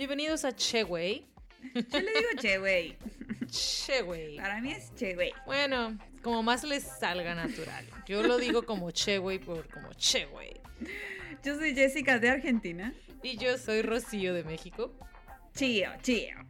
Bienvenidos a Cheway. Yo le digo che, güey. Cheway. Para mí es che, güey. Bueno, como más les salga natural. Yo lo digo como Cheway por como Cheway. Yo soy Jessica de Argentina. Y yo soy Rocío de México. Chío, chío.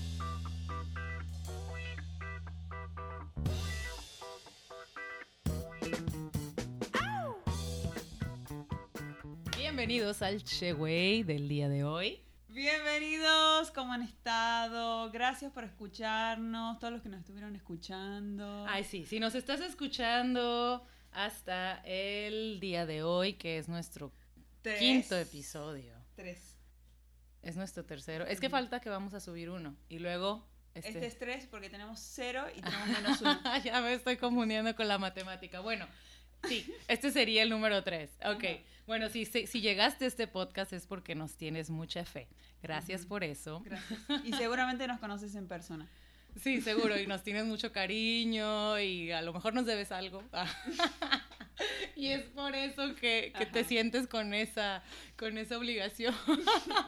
Bienvenidos al Cheway del día de hoy. Bienvenidos, ¿cómo han estado? Gracias por escucharnos, todos los que nos estuvieron escuchando. Ay, sí, si nos estás escuchando hasta el día de hoy, que es nuestro Tres. quinto episodio. Tres. Es nuestro tercero. Es que falta que vamos a subir uno. Y luego. Este. Este es tres porque tenemos cero y tenemos menos uno. ya me estoy confundiendo con la matemática. Bueno, sí, este sería el número tres. Ok. Ajá. Bueno, si, si, llegaste a este podcast es porque nos tienes mucha fe. Gracias por eso. Gracias. Y seguramente nos conoces en persona. Sí, seguro. Y nos tienes mucho cariño y a lo mejor nos debes algo. y es por eso que, que te sientes con esa, con esa obligación.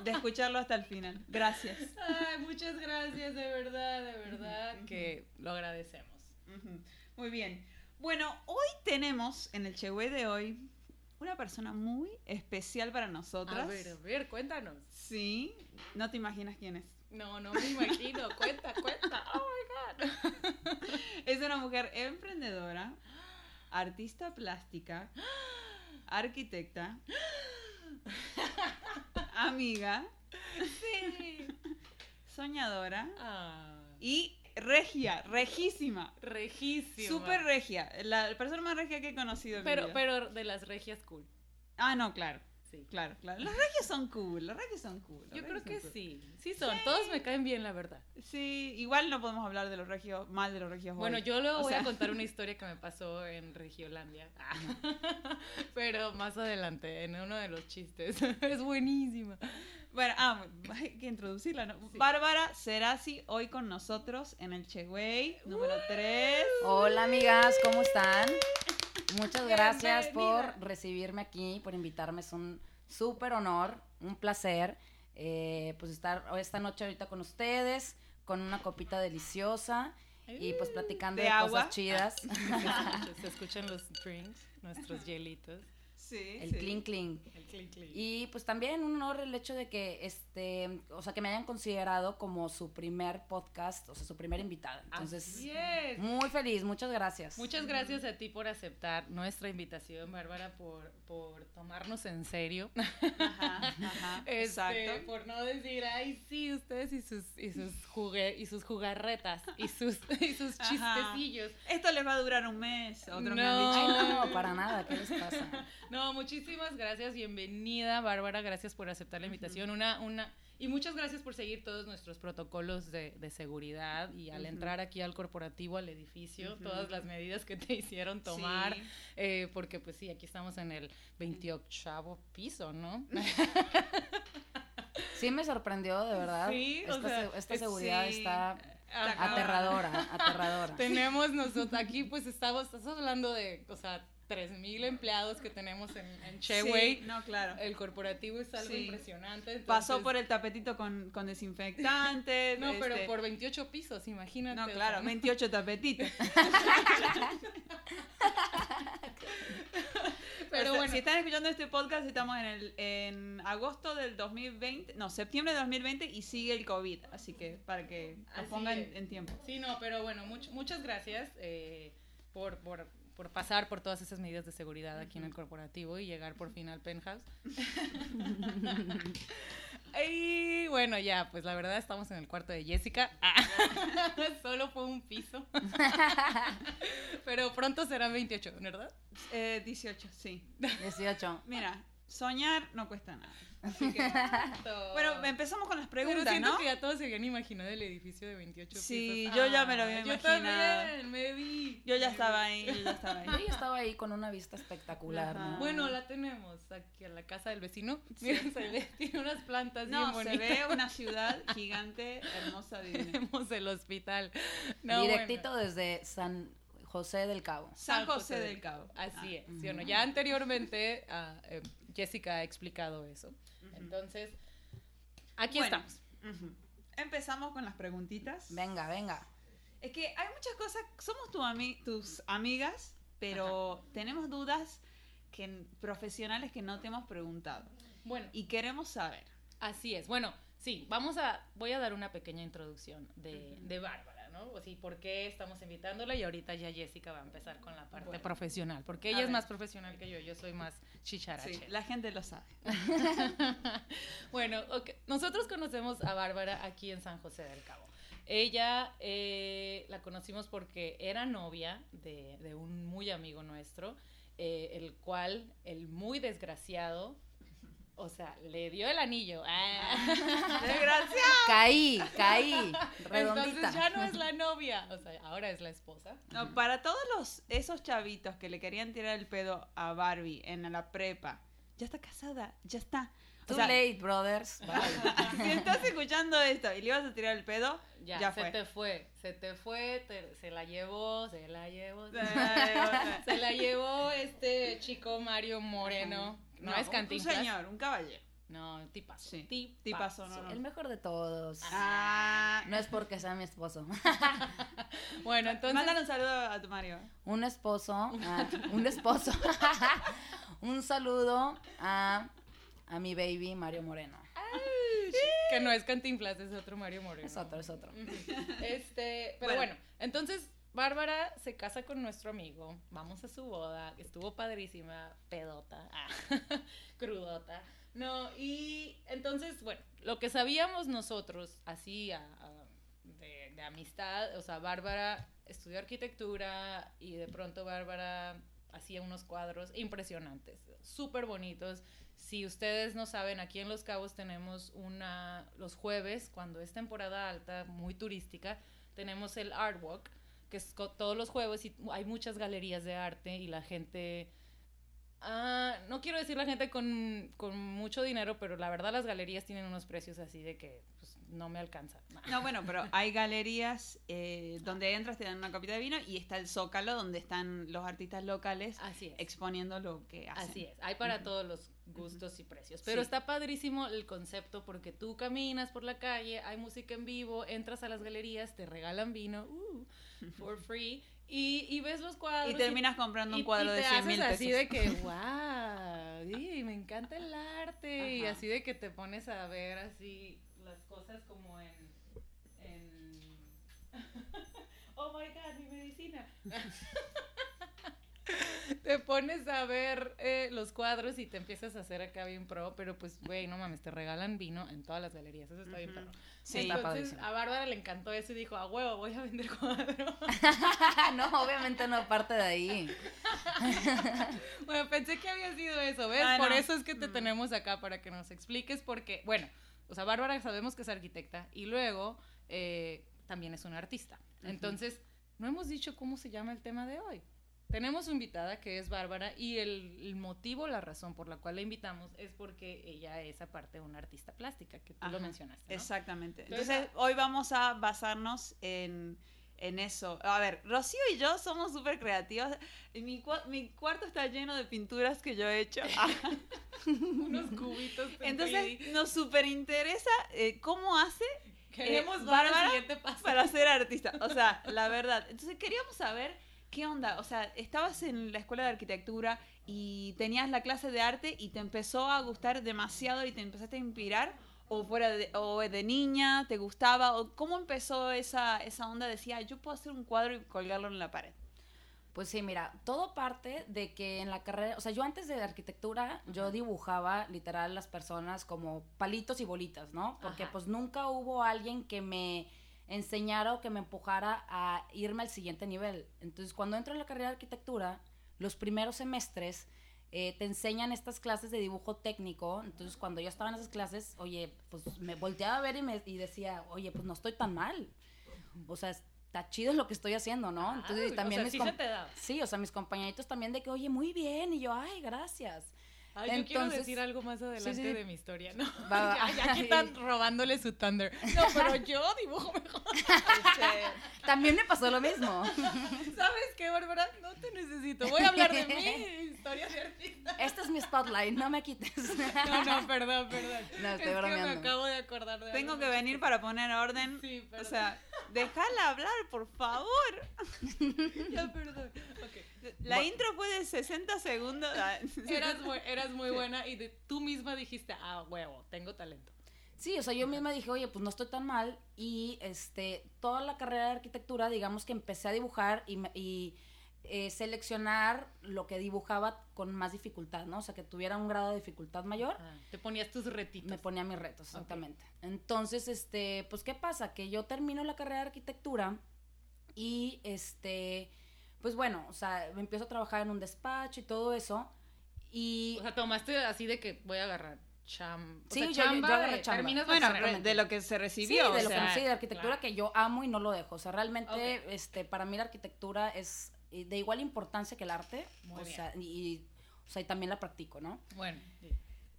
De escucharlo hasta el final. Gracias. Ay, muchas gracias, de verdad, de verdad, que lo agradecemos. Ujú. Muy bien. Bueno, hoy tenemos en el Chehue de hoy una persona muy especial para nosotras. A ver, a ver, cuéntanos. Sí, no te imaginas quién es. No, no me imagino. Cuenta, cuenta. Oh my God. Es una mujer emprendedora, artista plástica, arquitecta, amiga, Sí. soñadora Ah, y regia, rejísima. regísima. Súper regia. La persona más regia que he conocido en mi Pero, vida. pero de las regias cool. Ah, no, claro. Sí. Claro, claro. Las regias son cool, las regias son cool. Yo creo que cool. sí. Sí son. Todos me caen bien, la verdad. Sí, igual no podemos hablar de los regios, mal de los regios Bueno, hoy. yo luego voy a contar una historia que me pasó en Regiolandia. Pero más adelante, en uno de los chistes. Es buenísima. Bueno, ah, hay que introducirla, ¿no? Sí. Bárbara Serasi, hoy con nosotros en el Cheway, número 3. Hola amigas, ¿cómo están? Muchas gracias Bienvenida. por recibirme aquí, por invitarme. Es un súper honor, un placer, eh, pues estar esta noche ahorita con ustedes, con una copita deliciosa y pues platicando ¿De de, agua? cosas chidas. Se escuchan- Se escuchan los drinks, nuestros hielitos. Sí, El sí. clink clink. Y pues también un honor el hecho de que, este, o sea, que me hayan considerado como su primer podcast, o sea, su primer invitada. Entonces, Así es. muy feliz, muchas gracias. Muchas gracias a ti por aceptar nuestra invitación, Bárbara, por, por tomarnos en serio. Ajá, ajá, Este, exacto. por no decir, ay, sí, ustedes y sus, y sus, jugue, y sus jugarretas y sus, y sus Ajá. chistecillos. Esto les va a durar un mes, otros me No. han Ay, dicho. No, para nada, ¿qué les pasa? No, muchísimas gracias, bienvenida, Bárbara, gracias por aceptar la invitación. Una, una, y muchas gracias por seguir todos nuestros protocolos de, de seguridad y al entrar aquí al corporativo, al edificio, todas las medidas que te hicieron tomar. Sí. Eh, porque pues sí, aquí estamos en el 28 piso, ¿no? Sí me sorprendió, de verdad. Sí, o esta, sea, esta es- seguridad sí. está aterradora, aterradora. Tenemos nosotros, aquí pues estamos, estás hablando de, o sea, 3.000 empleados que tenemos en, en Cheway. Sí, no, claro. El corporativo es algo Sí. impresionante. Pasó por el tapetito con, con desinfectante. No, pero este, por 28 pisos, imagínate. No, claro, sea, 28 tapetitos. Pero O sea, bueno, Si están escuchando este podcast, estamos en, el, en agosto del 2020, no, septiembre de 2020 y sigue el COVID. Así que para que Así pongan en tiempo. sí, no, pero bueno, much- muchas gracias eh, por, por, por pasar por todas esas medidas de seguridad aquí en el corporativo y llegar por fin al penthouse. y bueno, ya, pues la verdad estamos en el cuarto de Jessica. Solo fue un piso. pero pronto serán 28, ¿verdad? Eh, 18, sí. 18. Mira, soñar no cuesta nada. Así que, bueno, empezamos con las Pero preguntas, siento ¿no? que ya todos se habían imaginado el edificio de 28 Sí, pisos. yo ya me lo había yo imaginado. también, me vi. Yo ya estaba ahí, yo ya estaba ahí. Yo ya estaba ahí con una vista espectacular. ¿no? Bueno, la tenemos aquí en la casa del vecino. Mira, se ve, tiene unas plantas bien No, se bonitas. ve una ciudad gigante, hermosa, divina. Tenemos el hospital. No, Directito bueno, desde San José del Cabo. San José del Cabo. Así es. ¿sí o no? Ujú. Ya anteriormente ah, eh, Jessica ha explicado eso. Entonces, aquí Bueno, estamos. Empezamos con las preguntitas. Venga, venga. Es que hay muchas cosas, somos tu ami- tus amigas, pero tenemos dudas que, profesionales que no te hemos preguntado. Bueno, Y queremos saber. Así es. Bueno, sí, vamos a, voy a dar una pequeña introducción de, de Bárbara, ¿no? O sí, por qué estamos invitándola y ahorita ya Jessica va a empezar con la parte Bueno. profesional, porque A ella es ver. más profesional que yo, yo soy más chicharache. Sí, la gente lo sabe. bueno, nosotros conocemos a Bárbara aquí en San José del Cabo. Ella eh, la conocimos porque era novia de, de un muy amigo nuestro, eh, el cual, el muy desgraciado, o sea, le dio el anillo. Ah. Desgraciado. Caí, caí. Redondita. Entonces ya no es la novia, o sea, ahora es la esposa. No, para todos los, esos chavitos que le querían tirar el pedo a Barbie en la prepa, ya está casada, ya está. O Too sea, late, brothers. Bye. si estás escuchando esto y le ibas a tirar el pedo, Ya, ya, se fue. te fue, se te fue, te- se la llevó, se la llevó. Se la Se la llevó este chico Mario Moreno. No, es Cantinflas. Un señor, un caballero. No, tipazo. Sí, tipazo. tipazo, no, no. El mejor de todos. Ah, No es porque sea mi esposo. Bueno, entonces. Mándale un saludo a tu Mario. Un esposo. ah, un esposo. un saludo a, a mi baby Mario Moreno. Que no es Cantinflas, es otro Mario Moreno. Es otro, es otro. Este, pero Bueno. bueno. entonces Bárbara se casa con nuestro amigo, vamos a su boda, estuvo padrísima, pedota, ah, crudota. No, y entonces, bueno, lo que sabíamos nosotros, así a- de, de amistad, o sea, Bárbara estudió arquitectura y de pronto Bárbara hacía unos cuadros impresionantes, súper bonitos. Si ustedes no saben, aquí en Los Cabos tenemos una, los jueves, cuando es temporada alta, muy turística, tenemos el Art Walk, que es todos los jueves y hay muchas galerías de arte y la gente... ah, no quiero decir la gente con, con mucho dinero, pero la verdad las galerías tienen unos precios así de que pues, no me alcanza. No, bueno, pero hay galerías eh, donde entras, te dan una copita de vino y está el Zócalo donde están los artistas locales Así exponiendo lo que hacen. Así es, hay para todos los gustos y precios. Pero Sí. está padrísimo el concepto porque tú caminas por la calle, hay música en vivo, entras a las galerías, te regalan vino, uh, for free, y, y ves los cuadros. Y terminas comprando un y- cuadro y de te 100 mil pesos. así de que, wow, y me encanta el arte, y Ajá. así de que te pones a ver así las cosas como en... en... oh my god, mi medicina. te pones a ver eh, los cuadros y te empiezas a hacer acá bien pro, pero pues, güey, no mames, te regalan vino en todas las galerías, eso está bien Ujú. perro. Sí, Está Entonces, padrísimo. a Bárbara le encantó eso y dijo, a huevo, voy a vender cuadros. no, obviamente no parte de ahí. bueno, pensé que había sido eso, ¿ves? Ah, Por no. eso es que te Mm. tenemos acá, para que nos expliques, porque, bueno, o sea, Bárbara sabemos que es arquitecta y luego eh, también es una artista. Entonces, no hemos dicho cómo se llama el tema de hoy. Tenemos una invitada que es Bárbara y el, el motivo, la razón por la cual la invitamos es porque ella es aparte una artista plástica, que tú lo mencionaste. ¿no? Exactamente. Entonces, Entonces, hoy vamos a basarnos en, en eso. A ver, Rocío y yo somos súper creativas. Mi, cua- mi cuarto está lleno de pinturas que yo he hecho. Unos cubitos. Entonces, nos súper interesa eh, cómo hace queremos eh, Bárbara para ser artista. O sea, la verdad. Entonces queríamos saber qué onda. O sea, estabas en la escuela de arquitectura y tenías la clase de arte y te empezó a gustar demasiado y te empezaste a inspirar. O fuera de, o de niña, te gustaba, o cómo empezó esa, esa onda, decía, yo puedo hacer un cuadro y colgarlo en la pared. Pues sí, mira, todo parte de que en la carrera, o sea, yo antes de arquitectura, yo dibujaba literal las personas como palitos y bolitas, ¿no? Porque Ajá. pues nunca hubo alguien que me enseñara o que me empujara a irme al siguiente nivel. Entonces, cuando entro en la carrera de arquitectura, los primeros semestres eh, te enseñan estas clases de dibujo técnico. Entonces, cuando yo estaba en esas clases, oye, pues me volteaba a ver y, me, y decía, oye, pues no estoy tan mal. O sea, es- está chido lo que estoy haciendo, ¿no? Ah, Entonces o también sea, mis sí se te daba. Sí, o sea, mis compañeritos también de que, oye, muy bien. Y yo, ay, gracias. Ay, yo quiero Entonces- decir algo más adelante sí. de mi historia, ¿no? Va, va. ya, ya que están robándole su thunder. No, pero yo dibujo mejor. Este, También me pasó lo mismo. ¿Sabes qué, Bárbara? No te necesito. Voy a hablar de mi historia de artista. Este es mi spotlight, no me quites. No, no, perdón, perdón. No, estoy es que me bromeando. acabo de acordar de tengo algo que venir para poner orden. Sí, o perdón. sea, déjala hablar, por favor. Ya, perdón. Ok. La intro fue de 60 segundos. Ah, Eras, bu- eras muy buena y de, tú misma dijiste, ah, huevo, tengo talento. Sí, o sea, yo misma dije, oye, pues no estoy tan mal. Y este, toda la carrera de arquitectura, digamos que empecé a dibujar y, eh, seleccionar lo que dibujaba con más dificultad, ¿no? O sea, que tuviera un grado de dificultad mayor. Ah, te ponías tus retitos. Me ponía mis retos, exactamente. Entonces, este, pues, ¿qué pasa? Que yo termino la carrera de arquitectura y, este, pues bueno, o sea, me empiezo a trabajar en un despacho y todo eso. Y O sea, tomaste así de que voy a agarrar cham... o Sí, sea, yo- yo- chamba yo agarré de- chamba. terminas Bueno, de lo que se Sí, recibió. de o lo que sea, no sé, de arquitectura claro. que yo amo y no lo dejo. O sea, realmente, este, para mí la arquitectura es eh, de igual importancia que el arte. Muy o bien. sea, y, o sea, y también la practico, ¿no? Bueno, sí,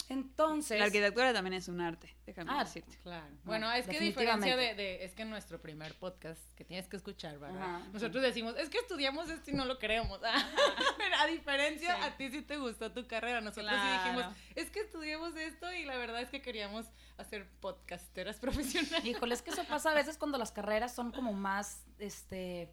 Entonces. La arquitectura también es un arte, déjame Ah, decirte. claro. Bueno, es que diferencia de, de- Es que en nuestro primer podcast, que tienes que escuchar, ¿verdad? Ajá, Nosotros decimos, es que estudiamos esto y no lo creemos. Pero a diferencia, Sí. a ti sí te gustó tu carrera. Nosotros sí dijimos, es que estudiamos esto y la verdad es que queríamos hacer podcasteras profesionales. Híjole, es que eso pasa a veces cuando las carreras son como más, este,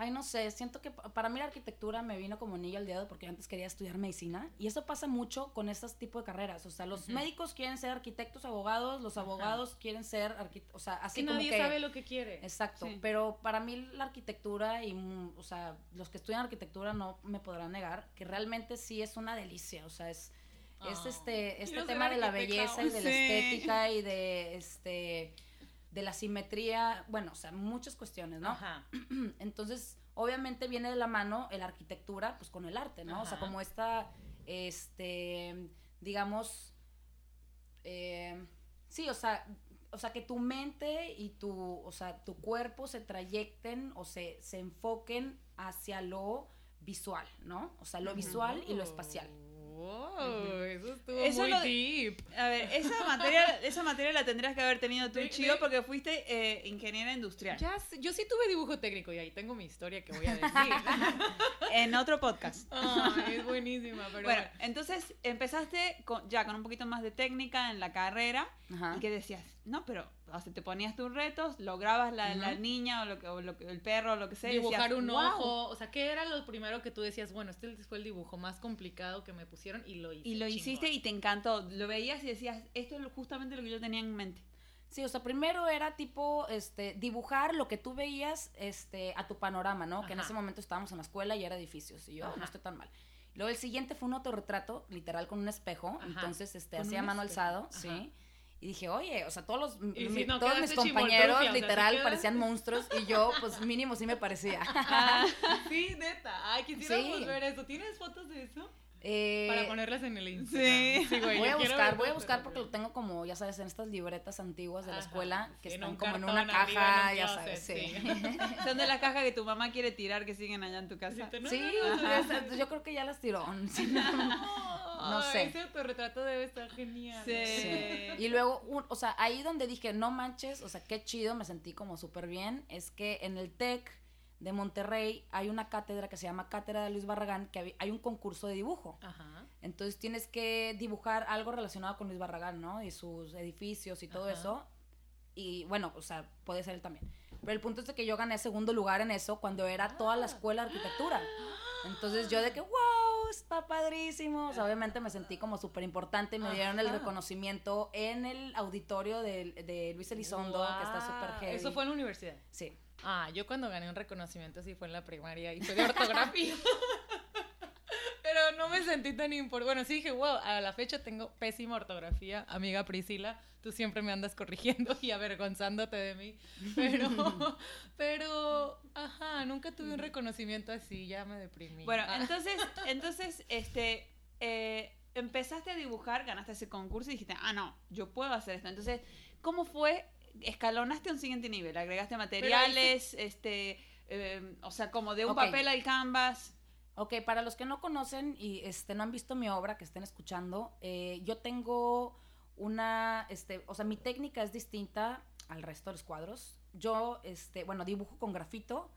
ay, no sé, siento que pa- para mí la arquitectura me vino como anillo al dedo porque antes quería estudiar medicina y eso pasa mucho con estos tipos de carreras, o sea, los médicos quieren ser arquitectos, abogados, los abogados quieren ser arquitectos, o sea, así que como nadie que... sabe lo que quiere. Exacto, Sí. pero para mí la arquitectura y, mm, o sea, los que estudian arquitectura no me podrán negar que realmente sí es una delicia, o sea, es, es Oh, este, este quiero tema de la belleza y de la estética y de, este, de la simetría, bueno, o sea, muchas cuestiones, ¿no? Ajá. Entonces, obviamente viene de la mano la arquitectura, pues con el arte, ¿no? O sea, como esta, este, digamos, eh, sí, o sea, o sea, que tu mente y tu, o sea, tu cuerpo se trayecten o se, se enfoquen hacia lo visual, ¿no? O sea, lo visual y lo espacial. Wow, eso estuvo Eso muy lo- deep. A ver, esa materia, esa materia la tendrías que haber tenido tú, De- Chío, de- porque fuiste eh, ingeniera industrial. Ya, yo sí tuve dibujo técnico y ahí tengo mi historia que voy a decir. En otro podcast. Es buenísima, pero bueno, bueno. entonces empezaste con- ya con un poquito más de técnica en la carrera. Ajá. ¿Y qué decías? No, pero o sea, te ponías tus retos, lograbas la, la Ujú. niña o, lo que, o lo que- el perro o lo que sea. dibujar decías, un "Wow". ojo, o sea, ¿qué era lo primero que tú decías? Bueno, este fue el dibujo más complicado que me pusieron y lo hice. Y lo chingón"? hiciste y te encantó. Lo veías y decías, esto es justamente lo que yo tenía en mente. Sí, o sea, primero era tipo, este, dibujar lo que tú veías, este, a tu panorama, ¿no? Que en Ajá. ese momento estábamos en la escuela y era edificios, y yo, Ajá. no estoy tan mal. Luego el siguiente fue un autorretrato, literal, con un espejo, Ajá. entonces, este, hacía mano espejo. alzado, Ajá. sí. Y dije, oye, o sea, todos los, Y mi- si no todos mis compañeros, chimoltrufia, o sea, ¿sí literal, parecían monstruos, y yo, pues, mínimo sí me parecía. Sí, neta. Ay, quisiéramos Sí. ver eso. ¿Tienes fotos de eso? Eh, Para ponerlas en el Instagram. Sí. güey, voy a buscar, voy a buscar porque lo tengo como, ya sabes, en estas libretas antiguas de la Ajá, escuela, que sí, están como en una en caja, un ya closet, sabes, sí. sí. Son de las cajas que tu mamá quiere tirar que siguen allá en tu casa. Sí, Sí, no, esa- yo creo que ya las tiró. Sí. No sé. Ese autorretrato debe estar genial. Sí. Sí. Y luego, un- o sea, ahí donde dije, no manches, o sea, qué chido, me sentí como súper bien, es que en el TEC de Monterrey hay una cátedra que se llama Cátedra de Luis Barragán, que hay un concurso de dibujo. Ajá. Entonces tienes que dibujar algo relacionado con Luis Barragán, ¿no? Y sus edificios y todo Ajá. eso. Y bueno, o sea, puede ser él también. Pero el punto es de que yo gané segundo lugar en eso cuando era toda la escuela de arquitectura. Entonces yo de que, wow, está padrísimo. O sea, obviamente me sentí como súper importante. Me dieron el reconocimiento en el auditorio de, de Luis Elizondo, que está súper heavy. Eso fue en la universidad. Sí. Ah, yo cuando gané un reconocimiento sí fue en la primaria y fue de ortografía. Pero no me sentí tan importante. Bueno, sí dije, wow, a la fecha tengo pésima ortografía, amiga Priscila. Tú siempre me andas corrigiendo y avergonzándote de mí. Pero, pero, ajá, nunca tuve un reconocimiento así, ya me deprimí. Bueno, Ah. entonces, entonces, este, eh, empezaste a dibujar, ganaste ese concurso y dijiste, ah, no, yo puedo hacer esto. Entonces, ¿cómo fue escalonaste a un siguiente nivel, agregaste materiales, este, eh, o sea, como de un Ok. papel al canvas. Ok, para los que no conocen y este, no han visto mi obra, que estén escuchando, eh, yo tengo una, este, o sea, mi técnica es distinta al resto de los cuadros. Yo, este, bueno, dibujo con grafito,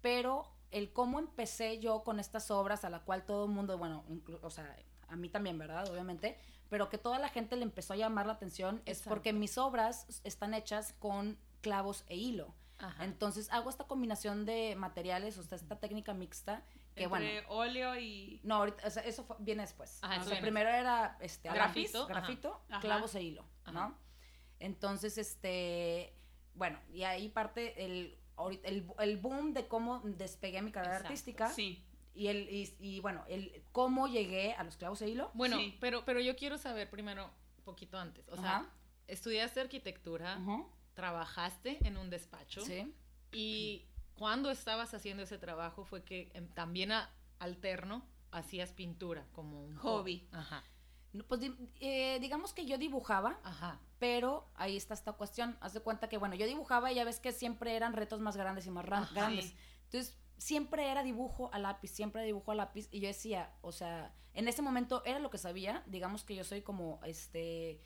pero el cómo empecé yo con estas obras a la cual todo el mundo, bueno, o sea, a mí también, ¿verdad? Obviamente, pero que toda la gente le empezó a llamar la atención es porque mis obras están hechas con clavos e hilo. Ajá. Entonces hago esta combinación de materiales, o sea, esta técnica mixta, que bueno, entre óleo y... no, ahorita, o sea, eso fue- viene después. Ajá, o sea, primero era este, Grafito, lápiz, grafito, Ajá. clavos e hilo. ¿no? Entonces, este, bueno, y ahí parte el, ahorita- el, el boom de cómo despegué mi carrera Exacto, artística Sí. Y, el, y, y, bueno, el cómo llegué a los clavos e hilo. Bueno, Sí. pero, pero yo quiero saber primero, un poquito antes. O sea, Ajá. estudiaste arquitectura, trabajaste en un despacho. Sí. Y cuando estabas haciendo ese trabajo fue que em, también a- alterno hacías pintura como un Hobby. Ajá, No, Pues eh, digamos que yo dibujaba, ajá. pero ahí está esta cuestión. Haz de cuenta que, bueno, yo dibujaba y ya ves que siempre eran retos más grandes y más Ajá. grandes. Sí. Entonces, siempre era dibujo a lápiz, siempre dibujo a lápiz. Y yo decía, o sea, en ese momento era lo que sabía. Digamos que yo soy como, este,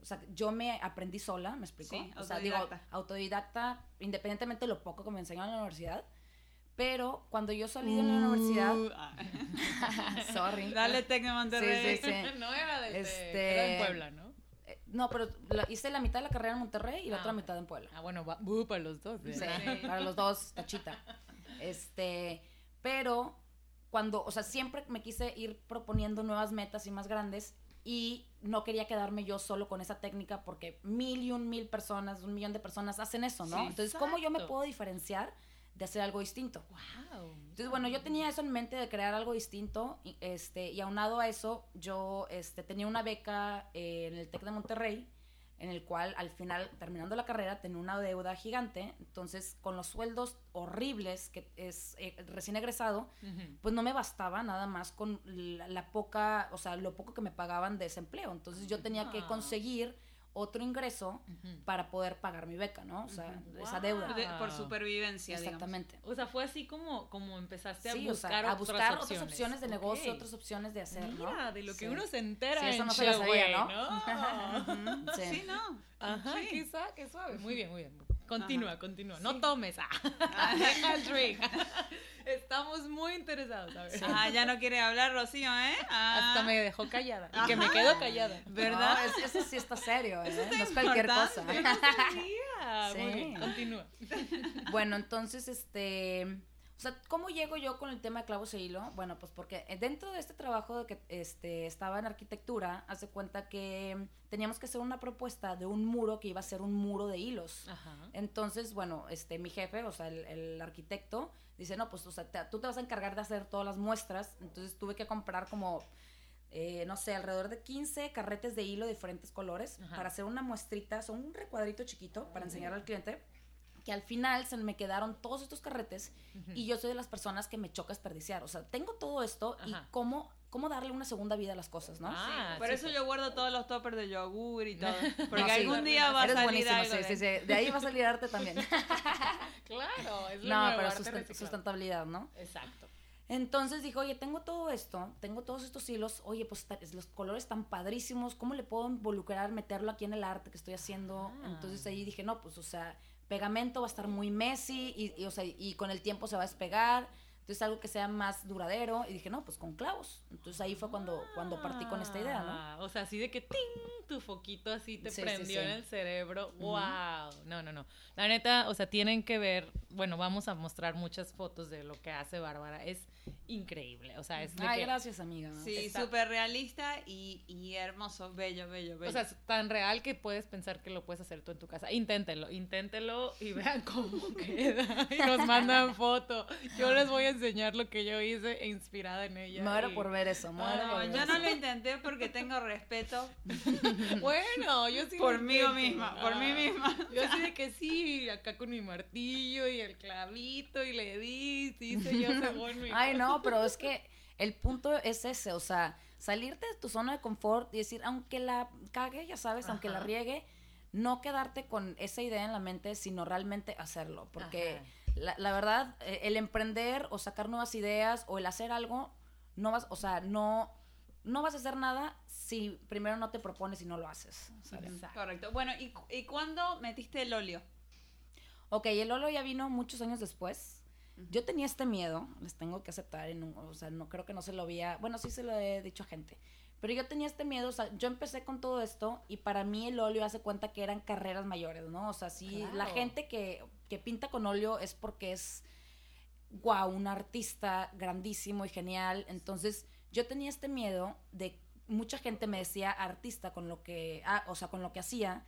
o sea, yo me aprendí sola, ¿me explico? Sí, o sea, digo, autodidacta. independientemente de lo poco que me enseñaron en la universidad. Pero cuando yo salí de la universidad, Uh, ah. sorry. Dale Tec de Monterrey. Sí, sí, sí. no era de Este- era en Puebla, ¿no? Eh, No, pero la- hice la mitad de la carrera en Monterrey y la Ah, otra mitad en Puebla. Ah, bueno, va, bu, para los dos. Sí. para los dos, tachita. Este, pero cuando, o sea, siempre me quise ir proponiendo nuevas metas y más grandes y no quería quedarme yo solo con esa técnica porque mil y un mil personas, un millón de personas hacen eso, ¿no? Sí, Entonces, ¿cómo yo me puedo diferenciar de hacer algo distinto? Wow. Entonces, bueno, yo tenía eso en mente de crear algo distinto, y, este, y aunado a eso, yo este, tenía una beca eh, en el TEC de Monterrey, en el cual al final, terminando la carrera, tenía una deuda gigante, entonces con los sueldos horribles que es eh, recién egresado, pues no me bastaba nada más con la, la poca, o sea, lo poco que me pagaban de desempleo, entonces yo tenía que Ah. conseguir otro ingreso para poder pagar mi beca, ¿no? O sea, esa deuda. De- por supervivencia, digamos. Exactamente. O sea, fue así como, como empezaste a Sí, o sea, buscar, a otras, buscar opciones. otras opciones de negocio, Ok. otras opciones de hacer, ¿no? Mira, de lo que Sí. uno se entera Sí, eso en no se lo sabía, Showway, ¿no? Ujú. Sí. Sí, no. Ajá, Sí. qué, qué suave. Muy bien, muy bien. Continúa, continúa. No Sí. tomes. Ah. Deja el drink. Estamos muy interesados. A ver. Ah, ya no quiere hablar Rocío, ¿eh? Ah. Hasta me dejó callada. Y que me quedo callada. ¿Verdad? No, eso sí está serio, ¿eh? Eso está no es cualquier cosa. No sabía. Muy Sí. bien, continúa. Bueno, entonces, este... O sea, ¿cómo llego yo con el tema de clavos e hilo? Bueno, pues porque dentro de este trabajo de que este, estaba en arquitectura, hace cuenta que teníamos que hacer una propuesta de un muro que iba a ser un muro de hilos. Ajá. Entonces, bueno, este, mi jefe, o sea, el, el arquitecto, dice, no, pues, o sea, te- tú te vas a encargar de hacer todas las muestras. Entonces tuve que comprar como, eh, no sé, alrededor de 15 carretes de hilo de diferentes colores Ajá. para hacer una muestrita, son un recuadrito chiquito para enseñar al cliente. Que al final se me quedaron todos estos carretes y yo soy de las personas que me choca desperdiciar. O sea, tengo todo esto y cómo, cómo darle una segunda vida a las cosas, ¿no? Ah, Por sí, eso pues. yo guardo todos los toppers de yogur y todo. Porque No, sí. algún día va a Eres salir buenísimo, algo. sí, de- sí, sí. De ahí va a salir arte también. Claro, es lo no, pero susten- sustentabilidad, ¿no? Exacto. Entonces dijo, oye, tengo todo esto, tengo todos estos hilos, oye, pues los colores están padrísimos, ¿cómo le puedo involucrar, meterlo aquí en el arte que estoy haciendo? Ah. Entonces ahí dije, no, pues, o sea, pegamento va a estar muy messy y, y, o sea, y con el tiempo se va a despegar, entonces algo que sea más duradero, y dije, no, pues con clavos. Entonces ahí fue cuando, cuando partí con esta idea, ¿no? Ah, O sea, así de que ¡ting! tu foquito así te Sí, prendió sí. en el cerebro. ¡Wow! No, no, no. La neta, o sea, tienen que ver, bueno, vamos a mostrar muchas fotos de lo que hace Bárbara. Es increíble. O sea, es Ay, que- gracias, amiga. Sí, súper realista y, y hermoso, bello, bello, bello. O sea, es tan real que puedes pensar que lo puedes hacer tú en tu casa. Inténtenlo, inténtenlo y vean cómo queda. Y nos mandan foto. Yo les voy a enseñar lo que yo hice inspirada en ella. Muero y- por ver eso, muero no, por ver yo eso. no lo intenté porque tengo respeto Bueno, yo sí. por mí intento. misma, por mí Ah. misma. Yo así de que sí, acá con mi martillo y el clavito y le di, sí, hice yo según mi... Ay, no, pero es que el punto es ese, o sea, salirte de tu zona de confort y decir, aunque la cague, ya sabes, aunque la riegue, no quedarte con esa idea en la mente, sino realmente hacerlo. Porque la, la, verdad, eh, el emprender o sacar nuevas ideas o el hacer algo, no vas, o sea, no, no vas a hacer nada si primero no te propones y no lo haces. Correcto. Bueno, ¿y, ¿y cuándo metiste el óleo? Ok, el óleo ya vino muchos años después. Yo tenía este miedo, les tengo que aceptar, en o sea, no creo que no se lo había, bueno, sí se lo he dicho a gente, pero yo tenía este miedo, o sea, yo empecé con todo esto y para mí el óleo hace cuenta que eran carreras mayores, ¿no? O sea, sí, la gente que, que pinta con óleo es porque es, wow, un artista grandísimo y genial, entonces yo tenía este miedo de, mucha gente me decía artista con lo que, ah, o sea, con lo que hacía,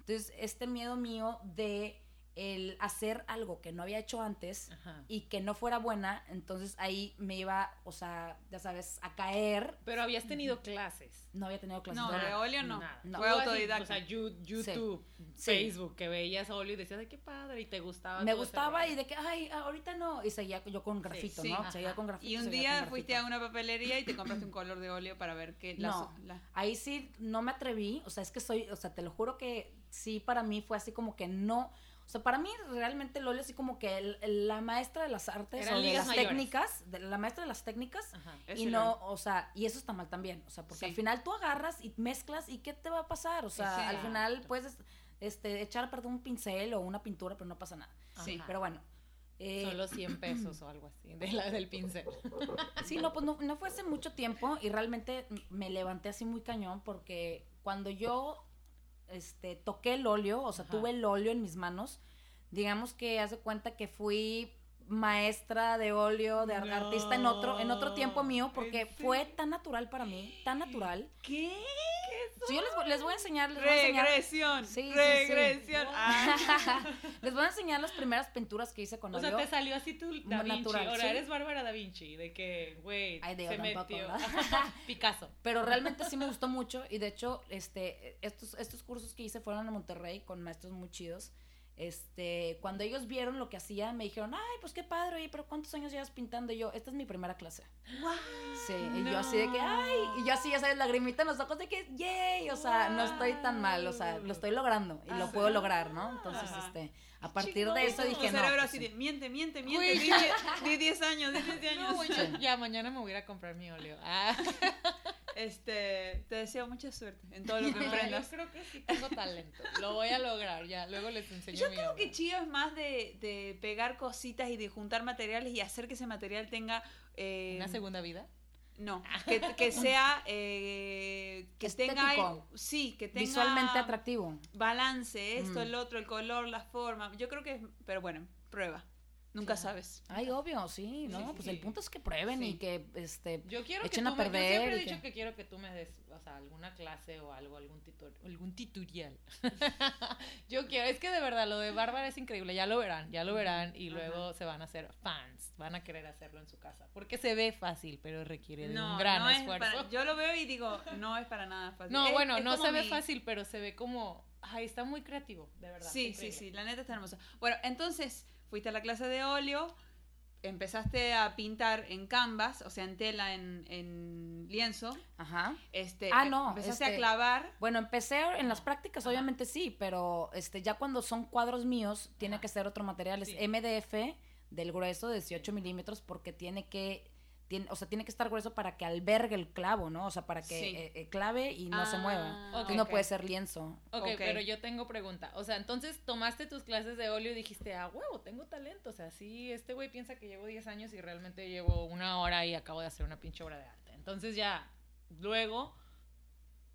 entonces este miedo mío de el hacer algo que no había hecho antes y que no fuera buena, entonces ahí me iba, o sea, ya sabes, a caer. Pero habías tenido clases. No había tenido clases. No, de óleo no. no. Fue autodidacta. o sea, YouTube, Facebook, que veías óleo y decías, ay, qué padre, y te gustaba. Me gustaba y de que, ay, ahorita no. Y seguía yo con grafito, ¿no? Seguía con grafito. Y un día fuiste a una papelería y te compraste un color de óleo para ver qué. No, ahí sí no me atreví, o sea, es que soy, o sea, te lo juro que sí, para mí fue así como que no o sea, para mí realmente Loli así como que la maestra de las artes o de las técnicas, de, la maestra de las técnicas y no, o sea, y eso está mal también, o sea, porque al final tú agarras y mezclas y ¿qué te va a pasar? O sea, al final puedes este, echar perdón un pincel o una pintura, pero no pasa nada. Sí. Pero bueno. Eh, Solo 100 pesos o algo así, de la del pincel. Sí, no, pues no, no fue hace mucho tiempo y realmente me levanté así muy cañón porque cuando yo este, toqué el óleo, o sea, tuve el óleo en mis manos. Digamos que hace cuenta que fui maestra de óleo, de artista en otro, en otro tiempo mío, porque fue tan natural para mí, tan natural. ¿Qué? Yo les, voy a enseñar. Les regresión. Sí, regresión. Ah. les voy a enseñar las primeras pinturas que hice con. O sea, te salió así tu Da Vinci. Natural, Ahora eres Bárbara Da Vinci, de que, güey, se metió. Picasso. Pero realmente sí me gustó mucho y de hecho, este, estos, estos cursos que hice fueron en Monterrey con maestros muy chidos este, cuando ellos vieron lo que hacía, me dijeron, ay, pues qué padre, pero ¿cuántos años llevas pintando? Y yo, esta es mi primera clase. Sí, y yo así de que, ay, y yo así, ya sabes, lagrimita en los ojos de que, yay, o sea, no estoy tan mal, o sea, lo estoy logrando y lo puedo lograr, ¿no? Entonces, este, a partir de eso dije, no. cerebro pues así de, miente, miente, miente, de 10 años, de 10 años. No, ya, mañana me voy a comprar mi óleo. Ah. Este, te deseo mucha suerte en todo lo que emprendas. Yo creo que sí tengo talento. Lo voy a lograr, ya. Luego les enseño Yo creo que Chío es más de, de, pegar cositas y de juntar materiales y hacer que ese material tenga... Eh, ¿Una segunda vida? No, que, que sea... Eh, que tenga... Sí, que tenga... Visualmente atractivo. Balance, esto, mm. el otro, el color, la forma. Yo creo que... Pero bueno, prueba. Nunca sabes. Ay, obvio, sí, ¿no? pues el punto es que prueben y que este yo quiero echen que a perder. yo siempre he dicho que... quiero que tú me des, o sea, alguna clase o algo, algún tutor, algún tutorial. yo quiero, es que de verdad lo de Bárbara es increíble, ya lo verán, ya lo verán y luego se van a hacer fans, van a querer hacerlo en su casa, porque se ve fácil, pero requiere de un gran esfuerzo. yo lo veo y digo, no es para nada fácil. No, bueno, no se ve fácil, pero se ve como, ay, está muy creativo, de verdad. Sí, sí, sí, la neta está hermosa. Bueno, entonces fuiste a la clase de óleo, empezaste a pintar en canvas, o sea, en tela, en, lienzo. Ajá. Este, ah, no. Empezaste a este, clavar. Bueno, empecé en las prácticas, obviamente sí, pero este, ya cuando son cuadros míos, tiene que ser otro material. Es MDF del grueso de 18 milímetros porque tiene que tiene, o sea, tiene que estar grueso para que albergue el clavo, ¿no? O sea, para que eh, eh, clave y no se mueva. Ah, no puede ser lienzo. ok, pero yo tengo pregunta. O sea, entonces tomaste tus clases de óleo y dijiste, ah, huevo, tengo talento. O sea, sí, este güey piensa que llevo 10 años y realmente llevo una hora y acabo de hacer una pinche obra de arte. Entonces ya, luego,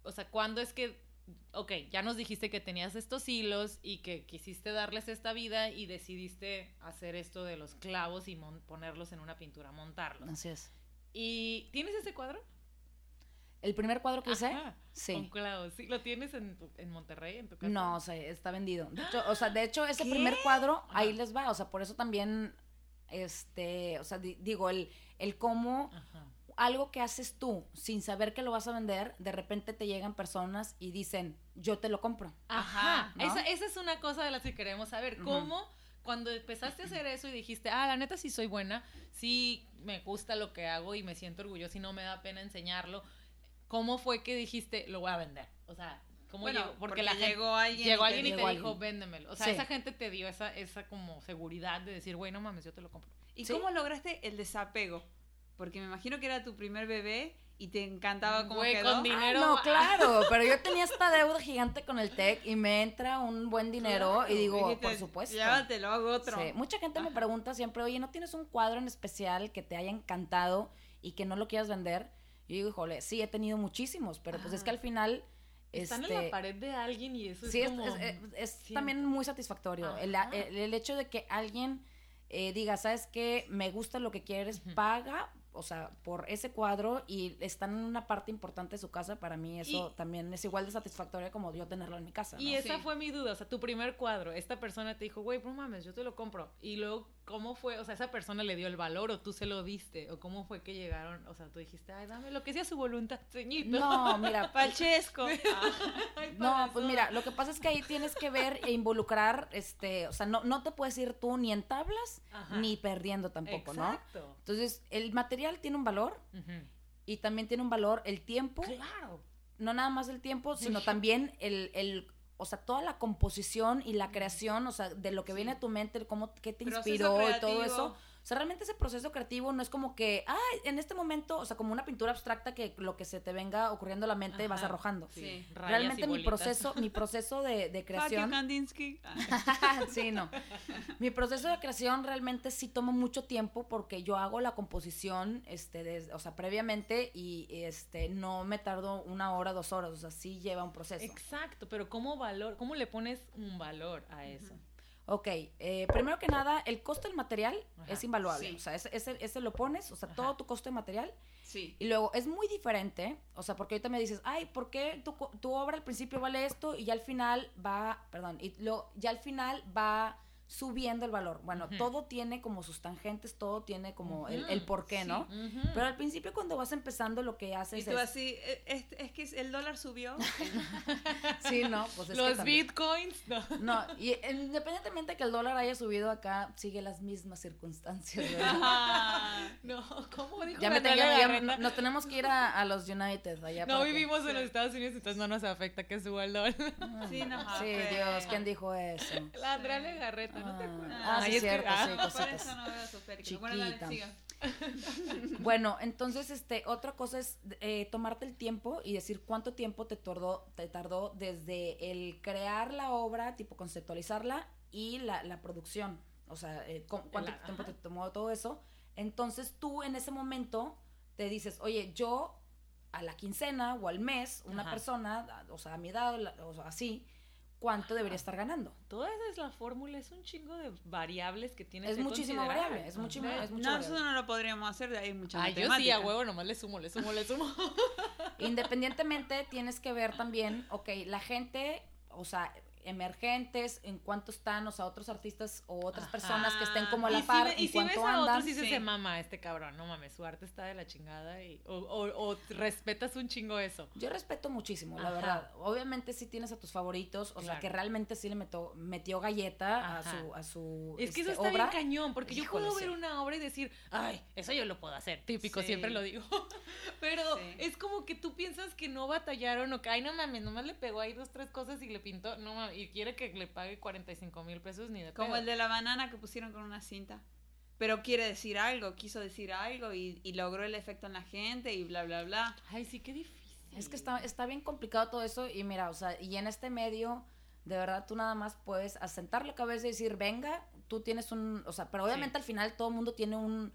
o sea, ¿cuándo es que ok, ya nos dijiste que tenías estos hilos y que quisiste darles esta vida y decidiste hacer esto de los clavos y ponerlos en una pintura, montarlos. Así es. ¿Y tienes ese cuadro? ¿El primer cuadro que hice? Sí. Con clavos. ¿Sí? ¿Lo tienes en, en Monterrey, en tu casa? No, o sea, está vendido. De hecho, o sea, de hecho ese primer cuadro, ahí les va. O sea, por eso también, este, o sea, digo, el, el cómo algo que haces tú sin saber que lo vas a vender, de repente te llegan personas y dicen, yo te lo compro. Ajá. Esa, es una cosa de las que queremos saber. ¿Cómo cuando empezaste a hacer eso y dijiste, ah, la neta sí soy buena, sí me gusta lo que hago y me siento orgullosa y no me da pena enseñarlo, ¿cómo fue que dijiste, lo voy a vender? O sea, ¿Cómo Bueno, llegó? porque la gente- llegó alguien llegó y te alguien y te dijo véndemelo. O sea, Sí. esa gente te dio esa, esa como seguridad de decir, güey, no mames, yo te lo compro. ¿Y Sí. cómo lograste el desapego? Porque me imagino que era tu primer bebé y te encantaba Güey, quedó. con dinero. Ah, no, claro, pero yo tenía esta deuda gigante con el TEC y me entra un buen dinero Claro, y digo, dijiste, por supuesto. Llévatelo, hago otro. Sí, Mucha gente me pregunta siempre, oye, ¿no tienes un cuadro en especial que te haya encantado y que no lo quieras vender? Yo digo, híjole, sí, he tenido muchísimos, pero pues es que Ah. al final... Están este, en la pared de alguien y eso sí, es es, como... es- es- es también muy satisfactorio. El, el- el hecho de que alguien eh, diga, ¿sabes qué? Me gusta lo que quieres, paga, o sea, por ese cuadro y están en una parte importante de su casa, para mí eso Y- también es igual de satisfactorio como yo tenerlo en mi casa. ¿no? Y esa Sí. fue mi duda, o sea, tu primer cuadro, esta persona te dijo, güey, no mames, yo te lo compro. Y luego, ¿cómo fue? O sea, esa persona le dio el valor o tú se lo diste, o cómo fue que llegaron, o sea, tú dijiste, ay, dame lo que sea su voluntad, ceñito. No, mira, Palchesco. Ay, No, pues mira, lo que pasa es que ahí tienes que ver e involucrar, este, o sea, no, no te puedes ir tú ni en tablas Ajá. ni perdiendo tampoco, ¿no? Exacto. Entonces, el material tiene un valor y también tiene un valor el tiempo, Claro. no nada más el tiempo, sino también el, el, o sea, toda la composición y la creación, o sea, de lo que Sí. viene a tu mente, cómo, qué te Proceso inspiró y todo eso. O sea, realmente ese proceso creativo no es como que, ah, en este momento, o sea, como una pintura abstracta que lo que se te venga ocurriendo a la mente vas arrojando. Sí. rayas y Realmente mi proceso, mi proceso de, de creación. Kandinsky. Sí, no. Mi proceso de creación realmente sí toma mucho tiempo porque yo hago la composición, este, des- o sea, previamente y este, no me tardo una hora, dos horas, o sea, sí lleva un proceso. Exacto, pero ¿cómo valor, cómo le pones un valor a eso? Ok, eh, primero que nada, el costo del material Ajá, es invaluable, sí. o sea, ese, ese, ese lo pones, o sea, Ajá. todo tu costo de material Sí. Y luego es muy diferente, o sea, porque ahorita me dices, ay, ¿por qué tu, tu obra al principio vale esto y ya al final va, perdón, y luego ya al final va subiendo el valor? Bueno, todo tiene como sus tangentes, todo tiene como el, el por qué, sí. ¿no? Pero al principio cuando vas empezando lo que Y haces tú es... así, "Eh, es, es que el dólar subió. Sí, no, pues es que Los también- bitcoins, no. No, y independientemente que el dólar haya subido acá, sigue las mismas circunstancias, ¿verdad? Ah, No, ¿cómo dijo Ya me tenía, ya Garreta? nos tenemos que ir a, a los United allá No para que- vivimos en los Estados Unidos, entonces no nos afecta que suba el dólar. Sí, nos Sí. Dios, ¿quién dijo eso? La Andrea ¿no te Ah. acuerdas? Ah, sí, es cierto, ah, por eso no veo. Bueno, dale, Chiquita. siga. Bueno, entonces, este, otra cosa es eh, tomarte el tiempo y decir cuánto tiempo te tardó, te tardó desde el crear la obra, tipo conceptualizarla y la, la producción. O sea, eh, cu- cuánto La- tiempo ajá. te tomó todo eso. Entonces tú en ese momento te dices, oye, yo a la quincena o al mes, una Ajá. persona, o sea, a mi edad, la- o sea, así, ¿cuánto debería estar ganando? Toda esa es la fórmula, es un chingo de variables que tienes Es que muchísimo considerar. variable, es muchísimo- es mucho No, variable. nosotros no lo podríamos hacer, de ahí mucha Ay, yo sí, a huevo, nomás le sumo, le sumo, le sumo. Independientemente, tienes que ver también, ok, la gente, o sea, emergentes, en cuánto están, o sea, otros artistas o otras Ajá. personas que estén como a Y la si par, ve- en y si ves a andan. otros y dices Sí. mama, este cabrón, no mames, su arte está de la chingada y, o, o, o respetas un chingo eso. Yo respeto muchísimo, la verdad. Obviamente sí tienes a tus favoritos, o sea, que realmente sí le metió, metió galleta a su, a su Es que eso este, está obra. bien cañón, porque yo puedo sí. ver una obra y decir, ay, eso yo lo puedo hacer, típico, Sí. siempre lo digo. Pero es como que tú piensas que no batallaron o que, ay, no mames, nomás le pegó ahí dos, tres cosas y le pintó, no mames, y quiere que le pague 45 mil pesos ni de Como pedo. el de la banana que pusieron con una cinta. Pero quiere decir algo, quiso decir algo y, y logró el efecto en la gente y bla, bla, bla. Ay, sí, qué difícil. Es que está, está bien complicado todo eso y mira, o sea, y en este medio, de verdad, tú nada más puedes asentar la cabeza y decir, venga, tú tienes un, o sea, pero obviamente al final todo el mundo tiene un,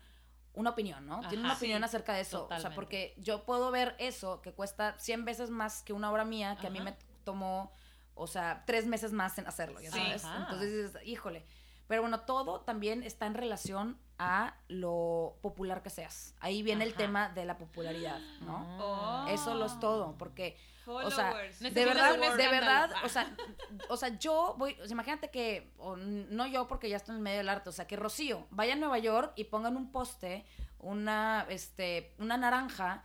una opinión, ¿no? tiene una opinión Sí, acerca de eso, o sea, porque yo puedo ver eso que cuesta 100 veces más que una obra mía, que a mí me tomó, o sea, tres meses más en hacerlo, ya Sí. sabes. Ajá. Entonces dices, híjole. Pero bueno, todo también está en relación a lo popular que seas. Ahí viene el tema de la popularidad, ¿no? Oh. Eso lo es todo, porque o sea, de verdad, de escándalo. verdad, Ah. o sea, o sea, yo voy, o sea, imagínate que, o no yo porque ya estoy en medio del arte, o sea, que Rocío vaya a Nueva York y pongan un poste, una, este, una naranja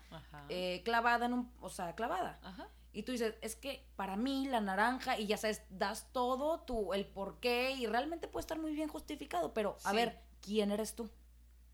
eh, clavada en un, o sea, clavada. Ajá. Y tú dices, es que para mí la naranja, y ya sabes, das todo tu, el por qué, y realmente puede estar muy bien justificado, pero a Sí. ver, ¿quién eres tú?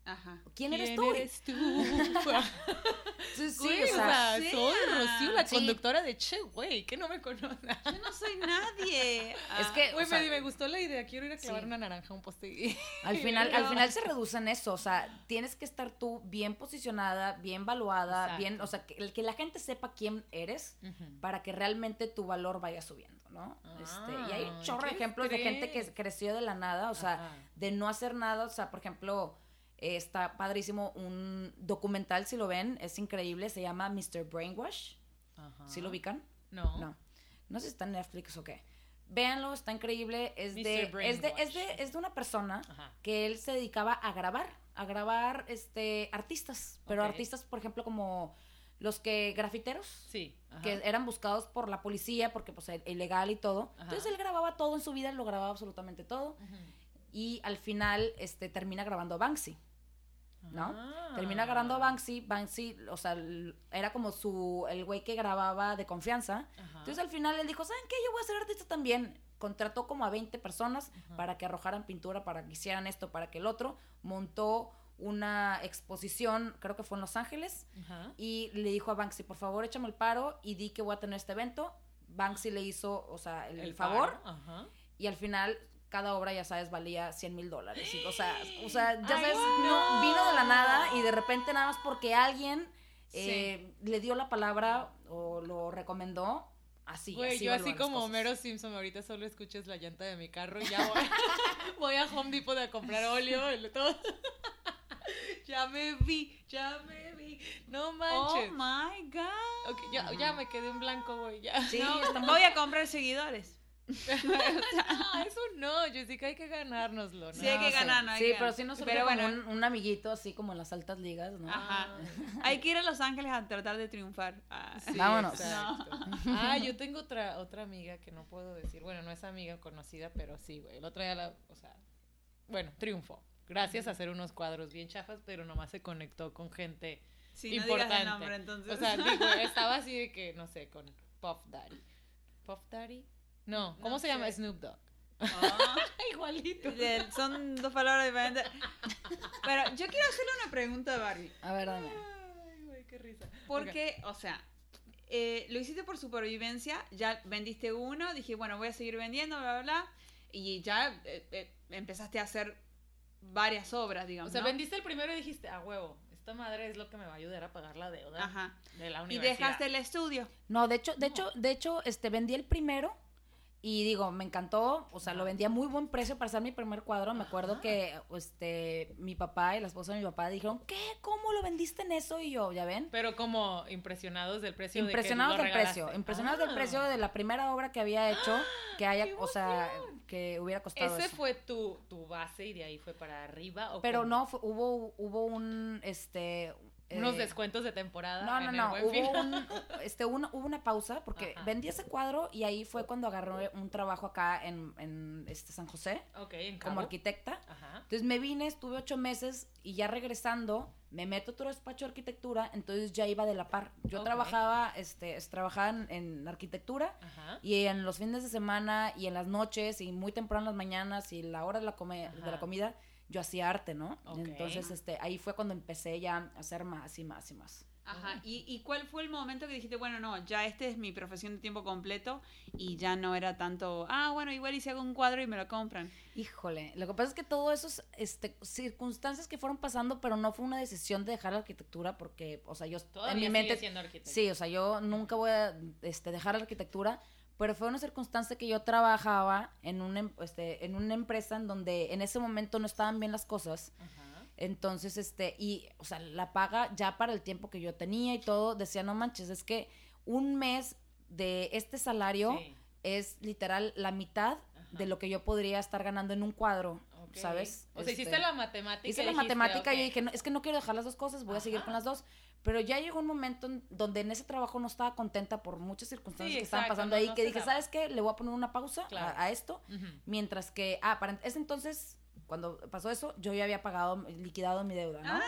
Ajá. ¿Quién, eres tú? eres tú? Sí, sí, Güey, o o sea, sea, soy Rocío, la Sí. conductora de Che, güey, que no me conoce. Yo no soy nadie. Es Ah, que- Güey, o sea, me, gustó la idea, quiero ir a clavar Sí. una naranja a un poste. y- Al final, al final se reduce en eso, o sea, tienes que estar tú bien posicionada, bien valuada, Exacto. bien, o sea, que, que la gente sepa quién eres para que realmente tu valor vaya subiendo, ¿no? este, y hay un Ah, chorro de ejemplos de gente que creció de la nada, o sea, Ajá. de no hacer nada, o sea, por ejemplo, eh, está padrísimo un documental, si lo ven, es increíble, se llama Mr. Brainwash, Ajá. ¿sí lo ubican? No. No. No sé si está en Netflix o qué. Véanlo, está increíble. Es de, es de, es de, es de una persona Ajá. que él se dedicaba a grabar, a grabar este artistas, pero artistas, por ejemplo, como los que grafiteros, Sí. ajá. que eran buscados por la policía porque pues era ilegal y todo. Ajá. Entonces él grababa todo en su vida, lo grababa absolutamente todo y al final este termina grabando a Banksy. ¿No? Ah. Termina grabando a Banksy, Banksy, o sea, era como su el güey que grababa de confianza. Ajá. Entonces al final él dijo, ¿saben qué? Yo voy a ser artista también. Contrató como a 20 personas Ajá. para que arrojaran pintura, para que hicieran esto, para que el otro. Montó una exposición, creo que fue en Los Ángeles, Ajá. y le dijo a Banksy, por favor, échame el paro y di que voy a tener este evento. Banksy le hizo, o sea, el, favor, paro, Ajá. y al final cada obra, ya sabes, valía 100 mil dólares. O sea, o sea, ya sabes, no. no, vino de la nada y de repente nada más porque alguien eh, le dio la palabra o lo recomendó, así. Güey, así yo así como cosas. Homero Simpson, ahorita solo escuches la llanta de mi carro y ya voy, voy a Home Depot a comprar óleo y todo. ya me vi, ya me vi. No Oh manches. my god. Ok, ya, ya me quedé en blanco, güey. Ya. Sí, No, voy a comprar seguidores. No, eso no, Jessica, hay que ganárnoslo, ¿no? Sí, hay que sé. ganar, no hay Sí, que pero ganar. sí nos Pero bueno. un, un amiguito así como en las altas ligas, ¿no? Ajá. Hay que ir a Los Ángeles a tratar de triunfar. Ah. Sí, Vámonos. Ah, yo tengo otra otra amiga que no puedo decir. Bueno, no es amiga conocida, pero sí, güey. El otro día la, o sea, bueno, triunfó. Gracias a hacer unos cuadros bien chafas, pero nomás se conectó con gente Sí, no importante. digas el nombre entonces. O sea, digo, estaba así de que, no sé, con Puff Daddy. ¿Puff Daddy? No, ¿cómo No se llama? Snoop Dogg. Ah, Igualito. de- son dos palabras diferentes. Pero yo quiero hacerle una pregunta a Barbie. A ver, dame. Ay, güey, qué risa. Porque, o sea, eh, lo hiciste por supervivencia, ya vendiste uno, dije, bueno, voy a seguir vendiendo, bla, bla, bla. Y ya eh, eh, empezaste a hacer varias obras, digamos. O sea, ¿no? vendiste el primero y dijiste, a huevo, esta madre es lo que me va a ayudar a pagar la deuda Ajá. de la Y universidad. dejaste el estudio. No, de hecho, de hecho, de hecho, este, vendí el primero y digo, me encantó, o sea, lo Ajá. vendí a muy buen precio para hacer mi primer cuadro. Me acuerdo Ajá. que, este, mi papá y la esposa de mi papá dijeron, ¿qué? ¿Cómo lo vendiste en eso? Y yo, ¿ya ven? Pero como impresionados del precio de que Impresionados del precio, impresionados del Ah. precio de la primera obra que había hecho, que haya, ¡Qué o sea, que hubiera costado ¿Ese eso. fue tu, tu base y de ahí fue para arriba? ¿o Pero cómo? no, fue- hubo, hubo un, este... Unos eh, descuentos de temporada. No, no, no. Hubo, un, este, una, hubo una pausa porque Ajá. vendí ese cuadro y ahí fue cuando agarré un trabajo acá en, en este San José ok, en como arquitecta. Ajá. Entonces me vine, estuve ocho meses y ya regresando me meto a otro despacho de arquitectura, entonces ya iba de la par. Yo trabajaba, este, es- trabajaba en, en arquitectura Ajá. y en los fines de semana y en las noches y muy temprano en las mañanas y la hora de la, come- de la comida yo hacía arte, ¿no? Entonces este, ahí fue cuando empecé ya a hacer más y más y más. Ajá. ¿Y, ¿Y cuál fue el momento que dijiste, bueno, no, ya este es mi profesión de tiempo completo y ya no era tanto, ah, bueno, igual si hago un cuadro y me lo compran? Híjole, lo que pasa es que todo eso es este, circunstancias que fueron pasando, pero no fue una decisión de dejar la arquitectura porque, o sea, yo Todavía en mi sigue mente... siendo arquitecto. Sí, o sea, yo nunca voy a este, dejar la arquitectura, pero fue una circunstancia que yo trabajaba en una, em- este, en una empresa en donde en ese momento no estaban bien las cosas. Ajá. Entonces, este, y, o sea, la paga ya para el tiempo que yo tenía y todo, decía, no manches, es que un mes de este salario Sí. es literal la mitad de lo que yo podría estar ganando en un cuadro. ¿sabes? O sea, hiciste Este, la matemática. Hice la dijiste, matemática y yo dije, no, es que no quiero dejar las dos cosas, voy a seguir con las dos. Pero ya llegó un momento en donde en ese trabajo no estaba contenta por muchas circunstancias Sí, que estaban pasando no- ahí, no que dije, daba. ¿sabes qué? Le voy a poner una pausa a- Claro. a, esto. Mientras que, ah, para ese entonces, cuando pasó eso, yo ya había pagado, liquidado mi deuda, ¿no? Ah,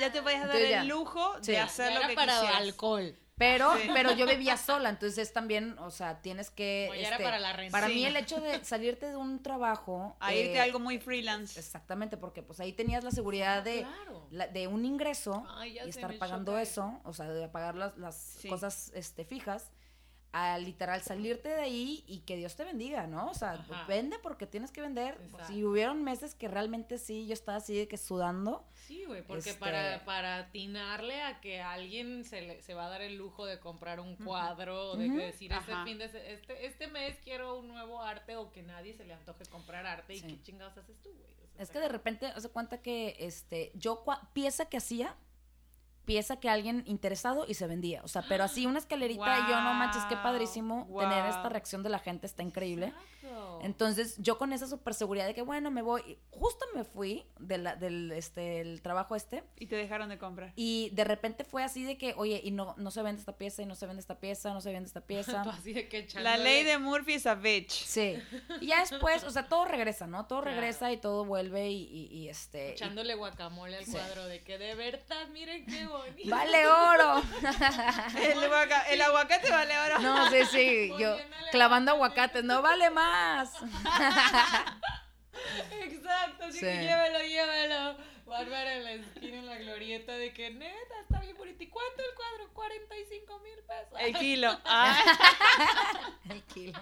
ya te podías dar Entonces el lujo de hacer Ya lo era que para quisieras. alcohol. Pero, Sí. pero yo vivía sola, entonces es también, o sea, tienes que... Oye, era este, para la renta. para mí el hecho de salirte de un trabajo... A eh, irte a algo muy freelance. Exactamente, porque pues ahí tenías la seguridad de, Claro. la- de un ingreso Ay, y estar pagando eso, o sea, de pagar las, las Sí. cosas este, fijas, a literal salirte de ahí y que Dios te bendiga, ¿no? O sea, Ajá. vende porque tienes que vender. Exacto. Si hubieron meses que realmente sí, yo estaba así de que sudando. Sí, güey, porque Este- para, para atinarle a que alguien se, le, se va a dar el lujo de comprar un cuadro, o de que decir este fin de este, este mes quiero un nuevo arte o que nadie se le antoje comprar arte y qué chingados haces tú, güey. O sea, Es que de repente, hace cuenta que este, yo cua- pieza que hacía, pieza que alguien interesado y se vendía. O sea, pero así una escalerita y yo no manches, qué padrísimo tener esta reacción de la gente, está increíble. Exacto. Entonces, yo con esa super seguridad de que, bueno, me voy. y Justo me fui de la- del este, el trabajo este. Y te dejaron de comprar. Y de repente fue así de que, oye, y no, no se vende esta pieza, y no se vende esta pieza, no se vende esta pieza. Tú así de que La ley de Murphy es a bitch. Sí. Y ya después, o sea, todo regresa, ¿no? Todo Claro. regresa y todo vuelve y, y- y, este. y- Echándole guacamole al Sí. cuadro de que de verdad, miren qué bonito. ¡Vale oro! El, aguaca- el aguacate vale oro. No, sí, sí. Yo clavando aguacates, no vale más. Exacto, así Sí. que llévelo, llévelo. Bárbara en la esquina, en la glorieta de que neta, está bien bonito. ¿Y cuánto el cuadro? 45 mil pesos. El kilo. Ah, El kilo.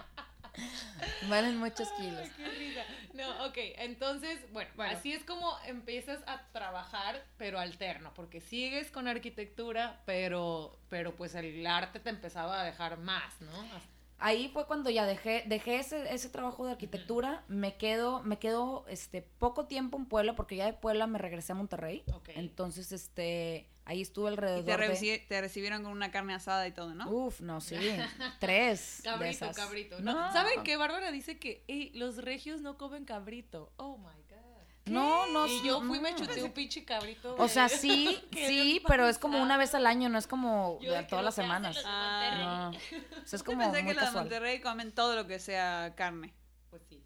Valen muchos kilos. Ay, qué risa. No, ok, entonces, bueno, Bueno. así es como empiezas a trabajar, pero alterno, porque sigues con arquitectura, pero, pero pues el arte te empezaba a dejar más, ¿no? Ahí fue cuando ya dejé, dejé ese, ese trabajo de arquitectura, me quedo, me quedo este poco tiempo en Puebla, porque ya de Puebla me regresé a Monterrey. Ok. Entonces, este, ahí estuve y alrededor te, de. reci- te recibieron con una carne asada y todo, ¿no? Uf, no, sí. Tres. de Cabrito, esas. cabrito. No, No. ¿Saben qué? Bárbara dice que "Ey, los regios no comen cabrito. Oh my god. No, no. y yo fui, me no. chuté un pinche cabrito. O de- sea, sí, sí, pero es como una vez al año, no es como de de todas las semanas. de Ah. No. O sea, es Yo como pensé que los de. Monterrey comen todo lo que sea carne. Pues sí.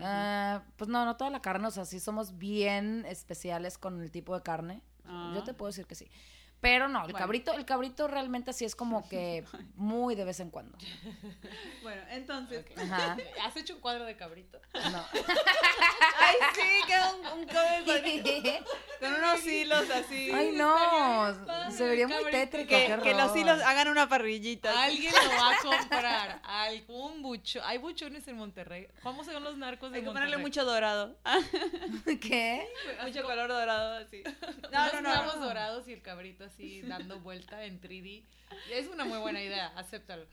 Ah, pues no, no toda la carne, o sea, sí somos bien especiales con el tipo de carne. Ah. Yo te puedo decir que sí. Pero no, el Bueno. cabrito, el cabrito realmente sí es como que muy de vez en cuando. Bueno, entonces. Ajá. ¿Has hecho un cuadro de cabrito? No. Ay, sí, queda un, un cover con, con unos hilos así. Ay, no. Se vería muy tétrico. que, los hilos hagan una parrillita. Alguien lo va a comprar. Algún bucho. Hay buchones en Monterrey. ¿Cómo son los narcos de Hay que Monterrey? ponerle mucho dorado. ¿Qué? mucho color dorado así. No, no, no. huevos no. dorados y el cabrito así dando vuelta en 3D. Es una muy buena idea, acéptalo.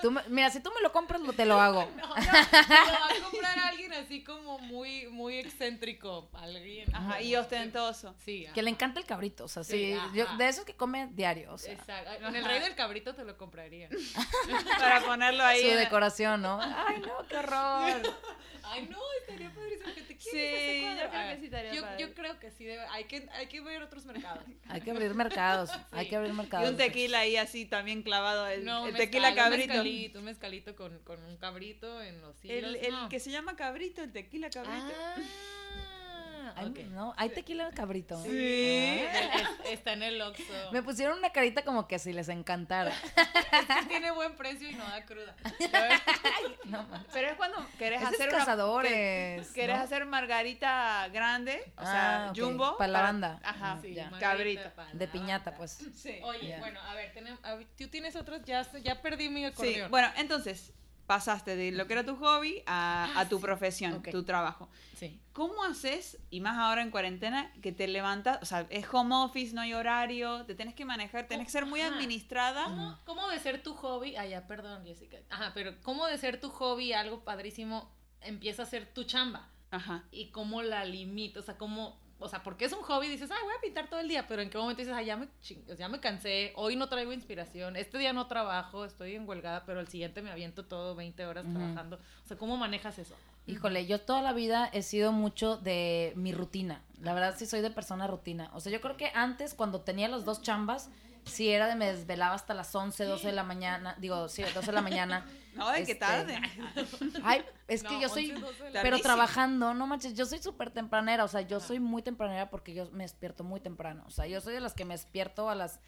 Tú me- mira, si tú me lo compras, lo- te lo hago. No, no, lo va a comprar alguien así como muy, muy excéntrico. Alguien. Ajá, y ostentoso. Sí. Que le ajá. encanta el cabrito, o sea, Sí, sí. ajá. yo- de esos que come diario, o sea. Exacto. En el rey del cabrito te lo compraría. Para ponerlo ahí. Su en- decoración, ¿no? Ay, no, qué horror. Ay, no, estaría padrísimo que te Sí, quieres ese yo creo A que sí estaría yo, padre. yo creo que sí, debe- hay, que, hay que ver otros mercados. Hay que abrir mercados, hay que abrir Y mercados. un tequila ahí así también clavado. El, No, el mezcal, tequila Un cabrito. mezcalito, un mezcalito con, con un cabrito en los hilos. El, el no. que se llama cabrito, el tequila cabrito. Ah, Ay, ok. no, hay tequila cabrito. Sí. Es- está en el Oxxo. Me pusieron una carita como que si les encantara. Sí tiene buen precio y no da cruda. Pero es cuando querés Ese es hacer una- cazadores, que- querés ¿no? hacer margarita grande, o sea, Ah, jumbo. para la banda. Ajá, Mm, Sí, Cabrito. De piñata, pues. Sí. Oye, bueno, a ver, tenem- a ver, tú tienes otros, ya, ya perdí mi Sí, acordeón. bueno, entonces pasaste de lo que era tu hobby a, a tu profesión, tu trabajo. Sí. ¿Cómo haces, y más ahora en cuarentena, que te levantas, o sea, es home office, no hay horario, te tienes que manejar, tenés que ser muy Ajá. administrada? ¿Cómo, cómo de ser tu hobby? Ah, ya, perdón, Jessica. Ajá, pero ¿cómo de ser tu hobby algo padrísimo empieza a ser tu chamba? Ajá. ¿Y cómo la limito? O sea, ¿cómo...? O sea, porque es un hobby, dices, ah, voy a pintar todo el día, pero ¿en qué momento dices, ah, ya me, ya me cansé, hoy no traigo inspiración, este día no trabajo, estoy en huelgada, pero el siguiente me aviento todo 20 horas trabajando? O sea, ¿cómo manejas eso? Híjole, yo toda la vida he sido mucho de mi rutina. La verdad sí soy de persona rutina. O sea, yo creo que antes cuando tenía las dos chambas, sí era de me desvelaba hasta las 11, 12 de la mañana. Digo, sí, 12 de la mañana. Ay, qué Este, tarde. Ay, es que No, yo soy... 11, 12 de la Pero Tardísimo. trabajando, no manches, yo soy súper tempranera, o sea, yo soy muy tempranera porque yo me despierto muy temprano, o sea, yo soy de las que me despierto a las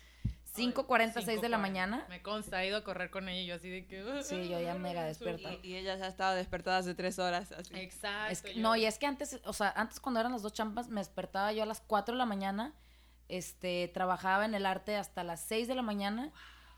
5.40, 6 de la 5:40. mañana. Me consta, he ido a correr con ella y yo así de que... Sí, yo ya mega despierta. Y, y ella ya estaba despertada hace tres horas. Así. Exacto. Es que- yo- no, y es que antes, o sea, antes cuando eran las dos champas, me despertaba yo a las 4 de la mañana, este, trabajaba en el arte hasta las 6 de la mañana,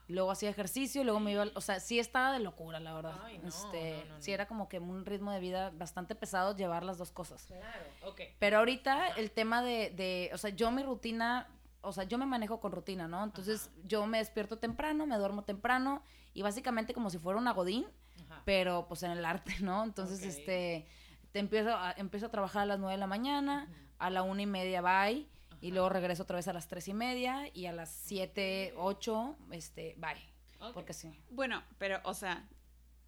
luego hacía ejercicio, luego me iba, o sea, sí estaba de locura, la verdad. Ay, no, este, no, no, sí era como que un ritmo de vida bastante pesado llevar las dos cosas. Claro, ok. Pero ahorita el tema de, de, o sea, yo mi rutina, o sea, yo me manejo con rutina, ¿no? Entonces yo me despierto temprano, me duermo temprano y básicamente como si fuera una godín, Ajá. pero pues en el arte, ¿no? Entonces, este, te empiezo a, empiezo a trabajar a las 9 de la mañana, a la una y media bye, y luego regreso otra vez a las tres y media, y a las 7, 8, este, bye. Porque sí. Bueno, pero, o sea,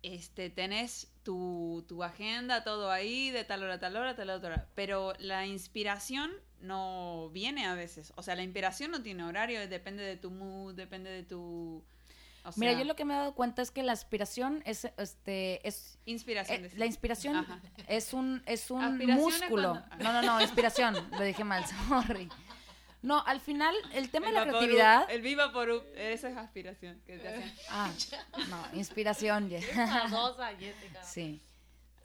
este, tenés tu, tu agenda, todo ahí, de tal hora a tal hora, tal hora, tal hora. Pero la inspiración no viene a veces. O sea, la inspiración no tiene horario, depende de tu mood, depende de tu... o Mira, yo lo que me he dado cuenta es que la aspiración es, este, es Inspiración. Eh, la inspiración Ajá. es un, es un músculo. cuando- No, no, no, inspiración. Lo dije mal, sorry. No, al final, el tema de la Vaporub, creatividad. El Viva por esa es aspiración que te. Ah, no, inspiración. Jessica. Sí.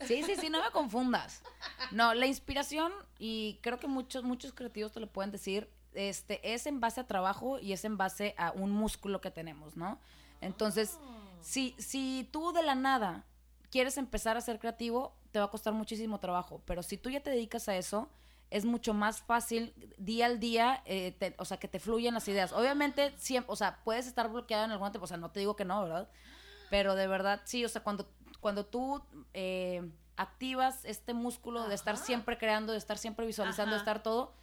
Sí, sí, sí, no me confundas. No, la inspiración, y creo que muchos, muchos creativos te lo pueden decir, este, es en base a trabajo y es en base a un músculo que tenemos, ¿no? Entonces, si, si tú de la nada quieres empezar a ser creativo, te va a costar muchísimo trabajo, pero si tú ya te dedicas a eso, es mucho más fácil día al día, eh, te- o sea, que te fluyan las ideas. Obviamente, siempre, o sea, puedes estar bloqueado en algún tiempo, o sea, no te digo que no, ¿verdad? Pero de verdad, sí, o sea, cuando, cuando tú eh, activas este músculo de estar siempre creando, de estar siempre visualizando, de Ajá. estar todo,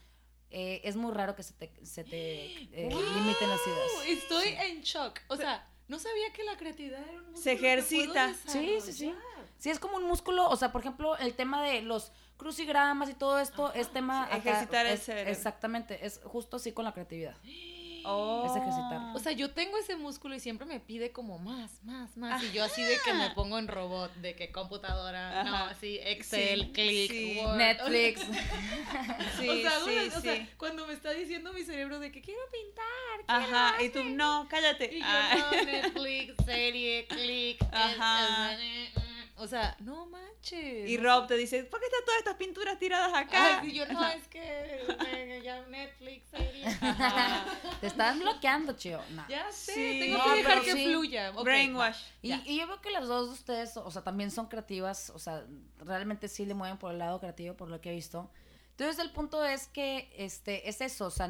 eh, es muy raro que se te, se te limiten las ideas. Estoy en shock. O sea, no sabía que la creatividad era un músculo Se ejercita. Sí, sí, sí. Sí, es como un músculo, o sea, por ejemplo, el tema de los crucigramas y todo esto es tema... sí, acá, ejercitar el es- cerebro. Exactamente, es justo así con la creatividad. Oh. Es. O sea, yo tengo ese músculo y siempre me pide como más, más, más. Y yo así de que me pongo en robot, de que computadora, no, así, Excel, Sí, clic, sí. Word. Netflix. Sí, o sea, o sea, cuando me está diciendo mi cerebro de que quiero pintar, Ajá, y tú, no, cállate. Y yo, Ah. no, Netflix, serie, clic. es- Ajá. es- eh, eh, O sea, no manches. Y Rob te dice, ¿por qué están todas estas pinturas tiradas acá? Ay, yo no, es que ya Netflix. Ajá. Te están bloqueando, chío. No. Ya sé, Sí. tengo No, que dejar que sí. fluya. Ok, Brainwash. Y, y yo veo que las dos de ustedes, o sea, también son creativas, o sea, realmente sí le mueven por el lado creativo, por lo que he visto. Entonces, el punto es que, este, es eso, o sea,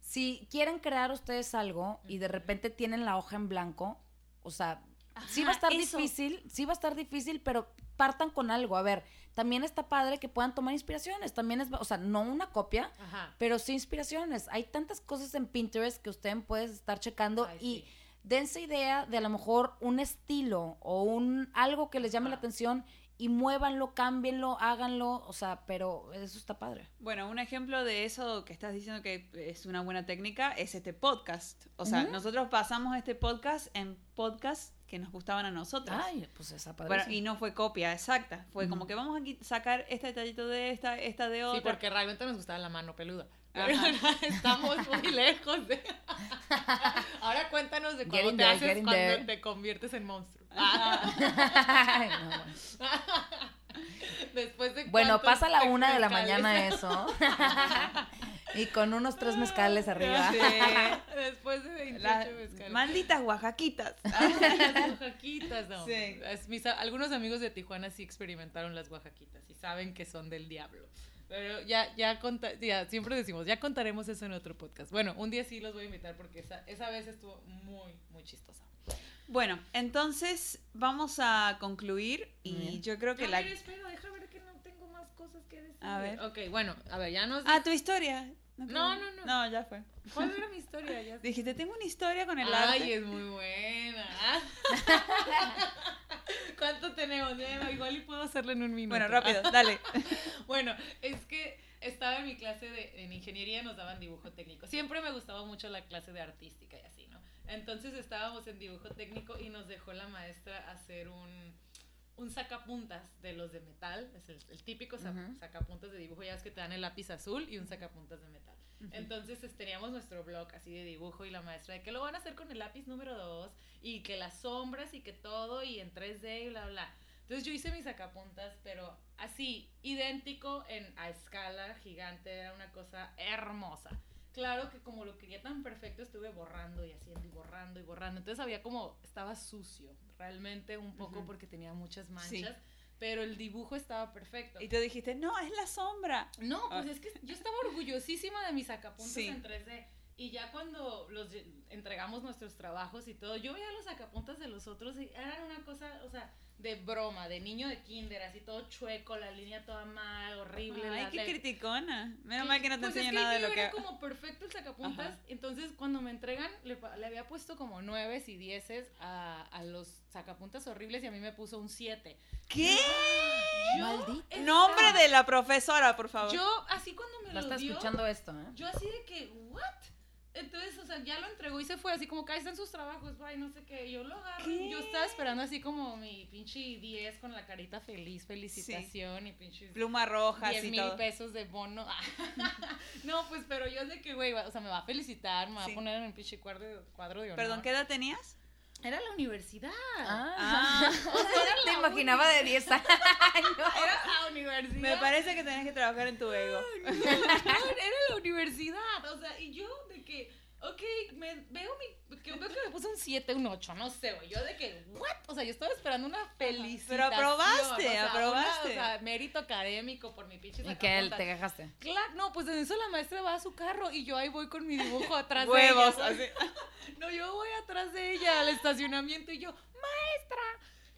si quieren crear ustedes algo y de repente tienen la hoja en blanco, o sea, sí va a estar eso. difícil, sí va a estar difícil, pero partan con algo. A ver, también está padre que puedan tomar inspiraciones, también es, o sea, no una copia, Ajá. pero sí inspiraciones. Hay tantas cosas en Pinterest que usted puede estar checando Ay, y sí. dense idea de a lo mejor un estilo o un algo que les llame la atención y muévanlo, cámbienlo, háganlo, o sea, pero eso está padre. Bueno, un ejemplo de eso que estás diciendo que es una buena técnica es este podcast. O sea, nosotros pasamos este podcast en podcasts que nos gustaban a nosotros. Ay, pues padre. Bueno, y no fue copia exacta. Fue como que vamos a sacar este detallito de esta, esta de otra. Sí, porque realmente nos gustaba la mano peluda. Estamos muy lejos de. Ahora cuéntanos de cuando Getting te there, haces cuando there. te conviertes en monstruo. Bueno. Después de Bueno, pasa a la una de la mañana eso. Y con unos tres mezcales arriba. Sí. Después de 28 Las mezcales. malditas oaxaquitas. las oaxaquitas, no. Sí. Es- mis a- algunos amigos de Tijuana sí experimentaron las oaxaquitas y saben que son del diablo. Pero ya, ya, conta- ya, siempre decimos, ya contaremos eso en otro podcast. Bueno, un día sí los voy a invitar porque esa, esa vez estuvo muy, muy chistosa. Bueno, entonces vamos a concluir y bien. yo creo que A la... ver, espera, deja ver que no tengo más cosas que decir. A ver. Ok, bueno, a ver, ya nos... Ah, tu historia. No, no, no. No, ya fue. ¿Cuál era mi historia? Ya. Dijiste, tengo una historia con el Ay, arte. es muy buena. ¿Cuánto tenemos? Ya, igual y puedo hacerlo en un minuto. Bueno, rápido, dale. Bueno, es que estaba en mi clase de en ingeniería nos daban dibujo técnico. Siempre me gustaba mucho la clase de artística y así, ¿no? Entonces estábamos en dibujo técnico y nos dejó la maestra hacer un un sacapuntas de los de metal, es el, el típico sacapuntas de dibujo, ya ves que te dan el lápiz azul y un sacapuntas de metal. Entonces teníamos nuestro blog así de dibujo y la maestra de que lo van a hacer con el lápiz número 2 y que las sombras y que todo y en 3D y bla, bla. Entonces yo hice mis sacapuntas, pero así, idéntico en, a escala gigante, era una cosa hermosa. Claro que como lo quería tan perfecto, estuve borrando y haciendo y borrando y borrando. Entonces había como, estaba sucio, realmente un poco porque tenía muchas manchas, Sí. pero el dibujo estaba perfecto. Y tú dijiste, no, es la sombra. No, pues Ah. es que yo estaba orgullosísima de mis sacapuntas Sí. en 3D. Y ya cuando los entregamos nuestros trabajos y todo, yo veía los sacapuntas de los otros y eran una cosa, o sea, de broma, de niño de kinder, así todo chueco, la línea toda mal, horrible. Ay, la- qué la- criticona. Menos mal que no te pues es nada de lo que... era como perfecto el sacapuntas. Ajá. Entonces, cuando me entregan, le, había puesto como nueves y dieces a, a los sacapuntas horribles y a mí me puso un 7. ¿Qué? Yo estaba- Nombre de la profesora, por favor. Yo, así cuando me No lo está dio, escuchando esto, ¿eh? yo así de que, ¿what? Entonces, o sea, ya lo entregó y se fue así como que ahí están sus trabajos, bye, no sé qué. Yo lo agarro. Yo estaba esperando así como mi pinche 10 con la carita feliz, felicitación y pinche Pluma roja 10 y mil todo. pesos de bono. no, pues, pero yo de que, güey, o sea, me va a felicitar, me va Sí. a poner en un pinche cuadro, de- cuadro de honor. Perdón, ¿qué edad tenías? Era la universidad. Ah, O sea, era te imaginaba de 10 años. Era la universidad. Me parece que tenías que trabajar en tu ego. era la universidad. O sea, y yo de que, ok, me veo mi, que veo que me puso un 7, un 8, no sé, güey. Yo de que, what? O sea, yo estaba esperando una felicitación. Pero aprobaste, o sea, una- aprobaste. o sea, mérito académico por mi pinche ¿Y que él te quejaste? Claro, no, pues en eso la maestra va a su carro y yo ahí voy con mi dibujo atrás Huevos, de ella. así. No, yo voy atrás de ella al estacionamiento y yo, maestra.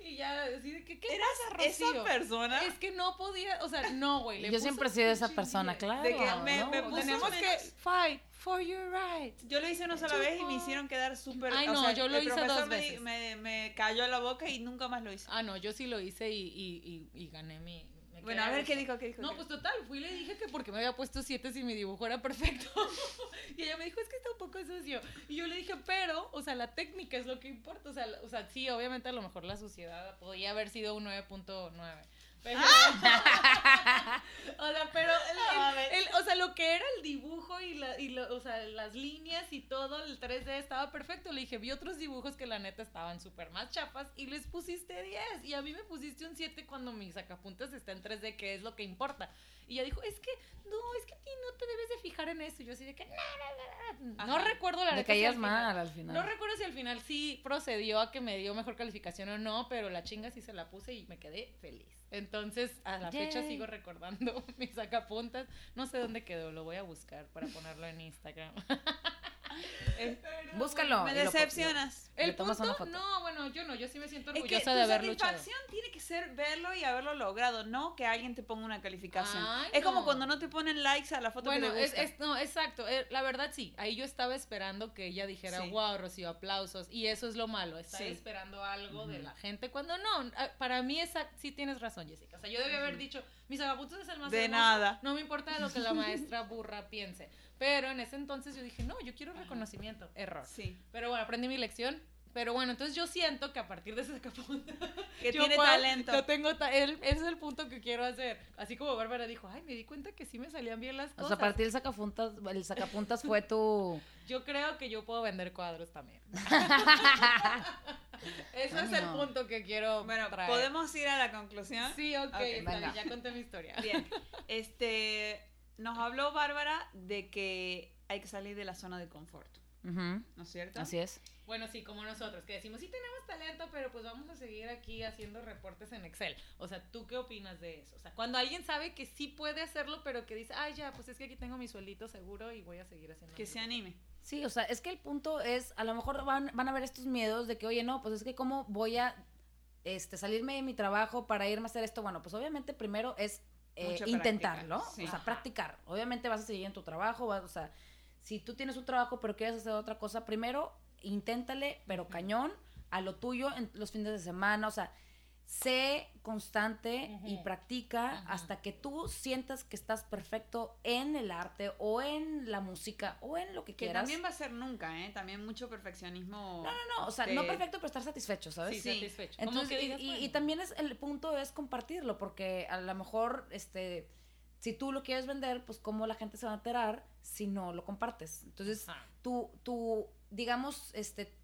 Y ya, así de que, ¿qué ¿Eras pasa, esa Rocío? persona? Es que no podía, o sea, no, güey. Yo siempre he sido esa persona, 10. claro. De que me- ¿no? me puso Tenemos menos- que fight for your rights. Yo lo hice una sola vez y me hicieron quedar súper... Ay, o no, sea, yo lo el hice profesor dos me di- veces. Me, me cayó la boca y nunca más lo hice. Ah, no, yo sí lo hice y, y, y, y gané mi... Bueno, a ver qué dijo, qué dijo. No, qué pues total, fui y le dije que porque me había puesto siete si mi dibujo era perfecto. y ella me dijo, es que está un poco sucio. Y yo le dije, pero, o sea, la técnica es lo que importa. O sea, o sea sí, obviamente a lo mejor la suciedad podía haber sido un 9.9. Pero, o sea, pero, el- el- mames. el- o sea, lo que era el dibujo y, la, y lo- o sea, las líneas y todo, el 3D estaba perfecto. Le dije, vi otros dibujos que la neta estaban súper más chapas y les pusiste 10. Y a mí me pusiste un 7 cuando mi sacapuntas está en 3D, que es lo que importa. Y ella dijo, es que, no, es que a ti no te debes de fijar en eso. Y yo así de que, no, no, no, no. Recuerdo la neta si caías final- mal al final. no recuerdo si al final sí procedió a que me dio mejor calificación o no, pero la chinga sí se la puse y me quedé feliz. Entonces, a la fecha sigo recordando mis sacapuntas. No sé dónde quedó, lo voy a buscar para ponerlo en Instagram. Eh, Pero, Búscalo. me lo- decepcionas. Le El punto, no, bueno, yo no, yo sí me siento Es que orgullosa tu de haber luchado. satisfacción tiene que ser verlo y haberlo logrado, no que alguien te ponga una calificación. Ay, es como cuando no te ponen likes a la foto Bueno, que te es, gusta. es- no, exacto. eh, la verdad sí. Ahí yo estaba esperando que ella dijera, Sí. wow, Rocío, aplausos. Y eso es lo malo. Estar Sí. esperando algo de la gente. Cuando no, ah, para mí esa, sí tienes razón, Jessica. O sea, yo debía haber dicho, mis agapuntos es el más De hermoso, nada. No me importa lo que la maestra burra piense. Pero en ese entonces yo dije, no, yo quiero reconocimiento. Error. Sí. Pero bueno, aprendí mi lección. Pero bueno, entonces yo siento que a partir de ese sacapuntas Que yo tiene puedo- talento. Yo tengo ta- el- ese es el punto que quiero hacer. Así como Bárbara dijo, ay, me di cuenta que sí me salían bien las O cosas. sea, a partir del sacapuntas, el sacapuntas fue tu... Yo creo que yo puedo vender cuadros también. Ese es Ay, el no. punto que quiero Bueno, traer. ¿podemos ir a la conclusión? Sí, ok, Ok, está venga. bien, ya conté mi historia. Bien. Este, nos habló Bárbara de que hay que salir de la zona de confort, ¿no es cierto? Así es. Bueno, sí, como nosotros, que decimos, sí tenemos talento, pero pues vamos a seguir aquí haciendo reportes en Excel. O sea, ¿tú qué opinas de eso? O sea, cuando alguien sabe que sí puede hacerlo, pero que dice, ay, ya, pues es que aquí tengo mi sueldito seguro y voy a seguir haciendo. Que se reportes". anime. Sí, o sea, es que el punto es, a lo mejor van, van a haber estos miedos de que, oye, no, pues es que cómo voy a este, salirme de mi trabajo para irme a hacer esto. Bueno, pues obviamente primero es eh, intentarlo, práctica, sí. o sea, practicar. Obviamente vas a seguir en tu trabajo, vas, o sea, si tú tienes un trabajo pero quieres hacer otra cosa, primero inténtale, pero cañón, a lo tuyo en los fines de semana, o sea, sé constante y practica hasta que tú sientas que estás perfecto en el arte o en la música o en lo que Que quieras. también va a ser nunca, ¿eh? También mucho perfeccionismo. No, no, no, o sea, no perfecto, pero estar satisfecho, ¿sabes? Sí, Sí. satisfecho. Entonces, que y, también es el punto es compartirlo, porque a lo mejor, este, si tú lo quieres vender, pues cómo la gente se va a enterar si no lo compartes. Entonces, tu, tu, digamos, este,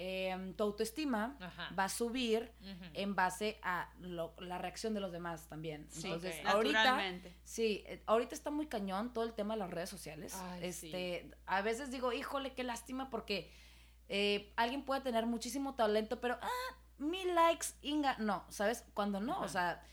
em, tu autoestima Ajá. va a subir en base a lo- la reacción de los demás también. Sí, Entonces, ahorita, sí, eh, ahorita está muy cañón todo el tema de las redes sociales. Ay, este, a veces digo, híjole, qué lástima porque eh, alguien puede tener muchísimo talento, pero ah, mil likes, Inga, no, ¿sabes? Cuando no, Ajá. o sea,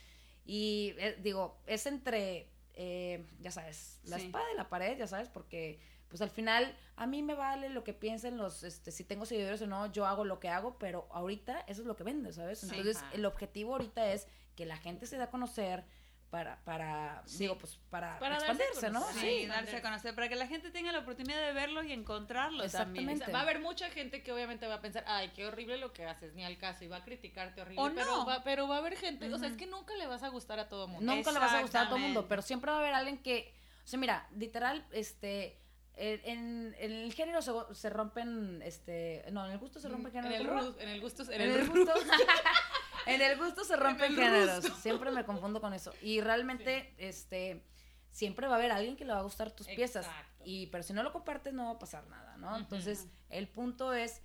y eh, digo, es entre, eh, ya sabes, la Sí. espada y la pared, ya sabes, porque pues al final a mí me vale lo que piensen los, este, si tengo seguidores o no, yo hago lo que hago, pero ahorita eso es lo que vende, ¿sabes? Entonces Ajá. el objetivo ahorita es que la gente se dé a conocer para, para, Sí. digo, pues para, Para expandirse, ¿no? Sí, Sí. darse a conocer, para que la gente tenga la oportunidad de verlos y encontrarlos también. Exactamente. O sea, va a haber mucha gente que obviamente va a pensar, ay, qué horrible lo que haces, ni al caso, y va a criticarte horrible. O pero, no. va, pero va a haber gente, o sea, es que nunca le vas a gustar a todo mundo. Nunca le vas a gustar a todo el mundo, pero siempre va a haber alguien que, o sea, mira, literal, este, en, en el género se, se rompen, este, no, en el gusto se rompen en géneros. en el gusto, en En el, gusto, en el gusto se rompen géneros. Siempre me confundo con eso. Y realmente, este, siempre va a haber alguien que le va a gustar tus piezas. Y, pero si no lo compartes, no va a pasar nada, ¿no? Entonces, el punto es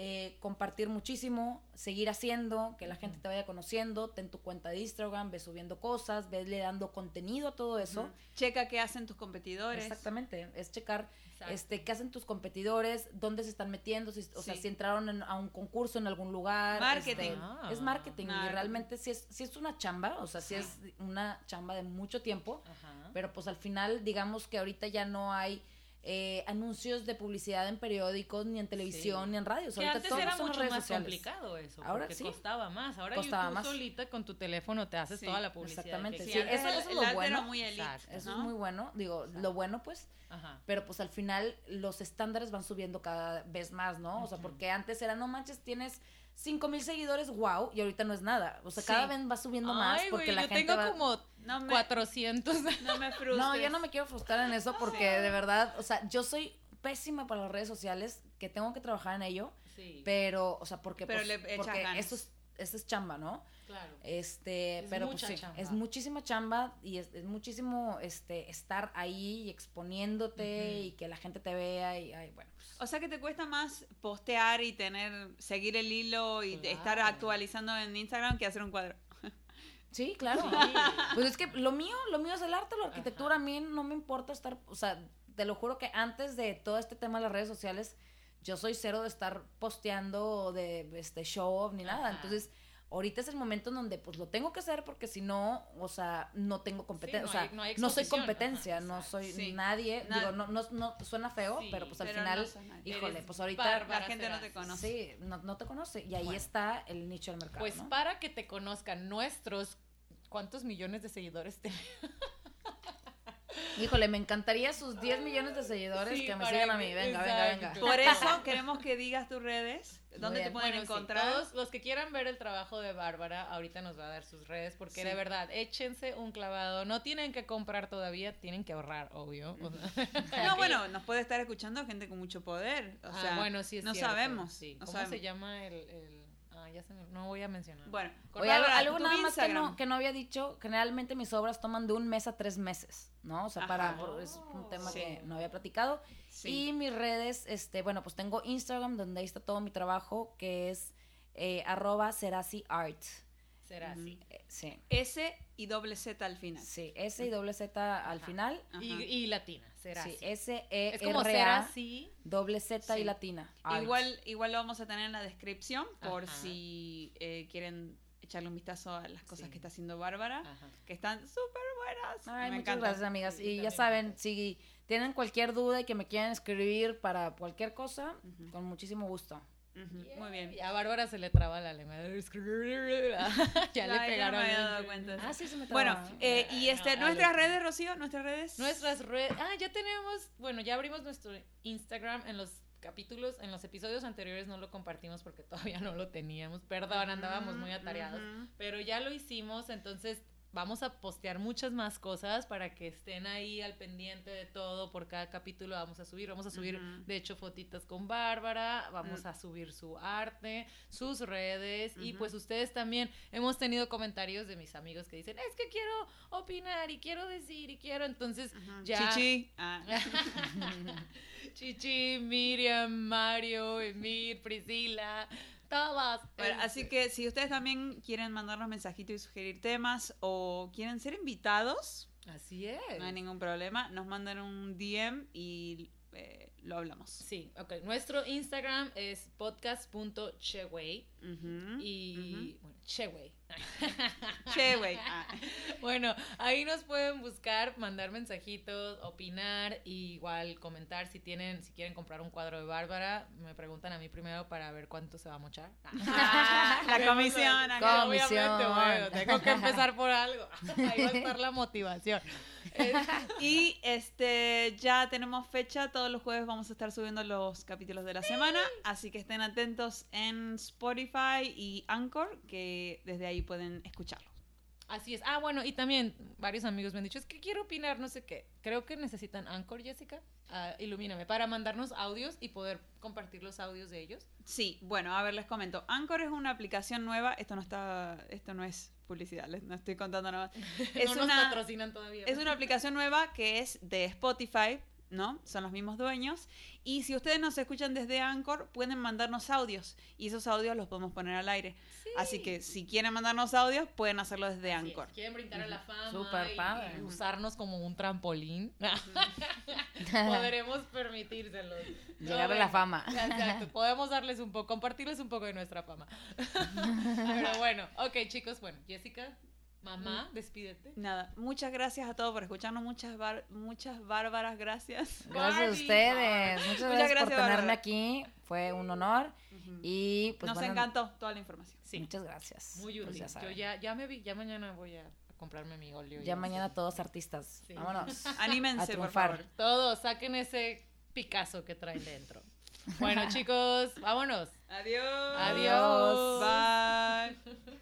eh, compartir muchísimo, seguir haciendo, que la gente te vaya conociendo, ten tu cuenta de Instagram, ve subiendo cosas, vesle dando contenido a todo eso. Checa qué hacen tus competidores. Exactamente, es checar Exacto. este qué hacen tus competidores, dónde se están metiendo, si, o sea, si entraron en- a un concurso en algún lugar. Marketing. este, Ah. es marketing y Marketing. realmente sí es, sí es una chamba, o sea, sí, Sí. es una chamba de mucho tiempo, Ajá. pero pues al final digamos que ahorita ya no hay eh, anuncios de publicidad en periódicos, ni en televisión, Sí. ni en radio. Que antes todo era son mucho redes más sociales. complicado eso, Ahora porque sí. costaba más. Ahora Costaba tú más. solita con tu teléfono te haces Sí, toda la publicidad. exactamente, Sí, eso- es lo bueno. era muy elite, Exacto. Eso es muy bueno, digo, lo bueno pues Ajá. pero pues al final los estándares van subiendo cada vez más, ¿no? O sea, porque antes era, no manches, tienes cinco mil seguidores, wow, y ahorita no es nada. O sea, Sí. cada vez va subiendo más porque güey, la yo gente tengo va... como No me, 400. no me frustres. No, yo no me quiero frustrar en eso porque de verdad, o sea, yo soy pésima para las redes sociales, que tengo que trabajar en ello, Sí, pero, o sea, porque, Pero pues, le porque ganas. eso es, eso es chamba, ¿no? Claro. Este, Es pero pues sí, chamba. es muchísima chamba y es, es muchísimo este estar ahí y exponiéndote y que la gente te vea y ay, bueno. pues, O sea que te cuesta más postear y tener, seguir el hilo y Claro. estar actualizando en Instagram que hacer un cuadro. Sí, claro. Sí. Pues es que lo mío, lo mío es el arte, la arquitectura. A mí no me importa estar, o sea, te lo juro que antes de todo este tema de las redes sociales, yo soy cero de estar posteando de este show off ni nada. Entonces, ahorita es el momento en donde pues lo tengo que hacer porque si no, o sea, no tengo competencia, no o sea, hay- no hay no soy competencia, Ajá, no soy Sí. nadie, Na- digo, no, no, no suena feo, Sí, pero pues al pero final, híjole, pues ahorita bárbara La gente no te conoce. sí, no, no te conoce y ahí Bueno. está el nicho del mercado, Pues ¿no? para que te conozcan nuestros, ¿cuántos millones de seguidores tenemos? Híjole, me encantaría sus 10 millones de seguidores Sí, que me sigan a mí. Venga, venga, exacto. venga. Por eso queremos que digas tus redes, dónde te pueden Bueno, sí, encontrar. todos los que quieran ver el trabajo de Bárbara, ahorita nos va a dar sus redes, porque Sí. de verdad, échense un clavado. No tienen que comprar todavía, tienen que ahorrar, obvio. O sea, No, bueno, nos puede estar escuchando gente con mucho poder. O Ah, sea, bueno, sí es no cierto, sabemos. sí. no ¿Cómo sabemos. se llama el...? el- ya se me... No voy a mencionar. Bueno, Oye, algo, nada más que no, que no había dicho, generalmente mis obras toman de un mes a tres meses, ¿no? O sea, para, por- es un tema Sí. que no había platicado. Sí. Y mis redes, este, bueno, pues tengo Instagram, donde ahí está todo mi trabajo, que es eh, arroba Serasi Art. Será así. Eh, sí, S y doble Z al final. sí, S y doble Z al Ajá. final. Ajá. Y, y latina, será Sí, así. S E Es como R ser A así. doble Z Sí. y latina. Art. Igual, igual lo vamos a tener en la descripción por Ajá. si eh, quieren echarle un vistazo a las cosas Sí. que está haciendo Bárbara, Ajá. que están súper buenas. Ay, Me muchas encantan. gracias, amigas. Sí, y ya saben, si tienen cualquier duda y que me quieran escribir para cualquier cosa, con muchísimo gusto. Muy bien. Y a Bárbara se le traba la lengua. ya le Ay, no pegaron. me había dado cuenta. Ah, sí, se me Bueno, traba. eh, y este, No, nuestras redes, Rocío, nuestras redes. Nuestras redes. Ah, ya tenemos. Bueno, ya abrimos nuestro Instagram en los capítulos, en los episodios anteriores no lo compartimos porque todavía no lo teníamos. Perdón, andábamos muy atareados. Pero ya lo hicimos, entonces vamos a postear muchas más cosas para que estén ahí al pendiente de todo. Por cada capítulo vamos a subir. Vamos a subir, de hecho, fotitas con Bárbara. Vamos Mm. a subir su arte, sus redes. Y pues ustedes también hemos tenido comentarios de mis amigos que dicen, es que quiero opinar y quiero decir y quiero. Entonces, ya. Chichi. Ah. Chichi, Miriam, Mario, Emir, Priscila, Bueno, Este, así que si ustedes también quieren mandarnos mensajitos y sugerir temas o quieren ser invitados, Así es. no hay ningún problema. Nos mandan un DM y eh, lo hablamos. Sí, ok. Nuestro Instagram es podcast.cheway Ujú, y, bueno, cheway. Che, güey. Ah. Bueno, ahí nos pueden buscar, mandar mensajitos, opinar, y igual comentar si tienen, si quieren comprar un cuadro de Bárbara, me preguntan a mí primero para ver cuánto se va a mochar. Ah, la comisión. Obviamente, Comisión. bueno, tengo que empezar por algo. Ahí va a estar la motivación. Y este ya tenemos fecha, todos los jueves vamos a estar subiendo los capítulos de la semana, así que estén atentos en Spotify y Anchor, que desde ahí pueden escucharlo. Así es. Ah, bueno, y también varios amigos me han dicho, es que quiero opinar, no sé qué. Creo que necesitan Anchor, Jessica. Ah, ilumíname, para mandarnos audios y poder compartir los audios de ellos. Sí, bueno, a ver, les comento. Anchor es una aplicación nueva, esto no está, esto no es publicidad, les no estoy contando nada. Es no nos patrocinan todavía. es una aplicación nueva que es de Spotify, ¿no? Son los mismos dueños. Y si ustedes nos escuchan desde Anchor, pueden mandarnos audios. Y esos audios los podemos poner al aire. Sí. Así que si quieren mandarnos audios, pueden hacerlo desde Así Anchor. si quieren brindar a la fama Súper y- padre. y usarnos como un trampolín, podremos permitírselo. Llegar a la fama. Exacto, podemos darles un poco, compartirles un poco de nuestra fama. Pero bueno, ok chicos, bueno, Jessica, mamá, despídete. Nada, muchas gracias a todos por escucharnos. Muchas, bar- muchas bárbaras gracias. Gracias a ustedes. Muchas gracias, gracias, por tenerme Bárbara. aquí. Fue un honor. Y pues Nos bueno, encantó toda la información. Sí, Muchas gracias. muy Pues útil. ya Yo ya, ya me vi, ya mañana voy a comprarme mi óleo. Ya mañana todos artistas. Sí. Vámonos. Anímense, A por triunfar. favor. Todos, saquen ese Picasso que traen dentro. Bueno chicos, vámonos. Adiós. Adiós. Bye.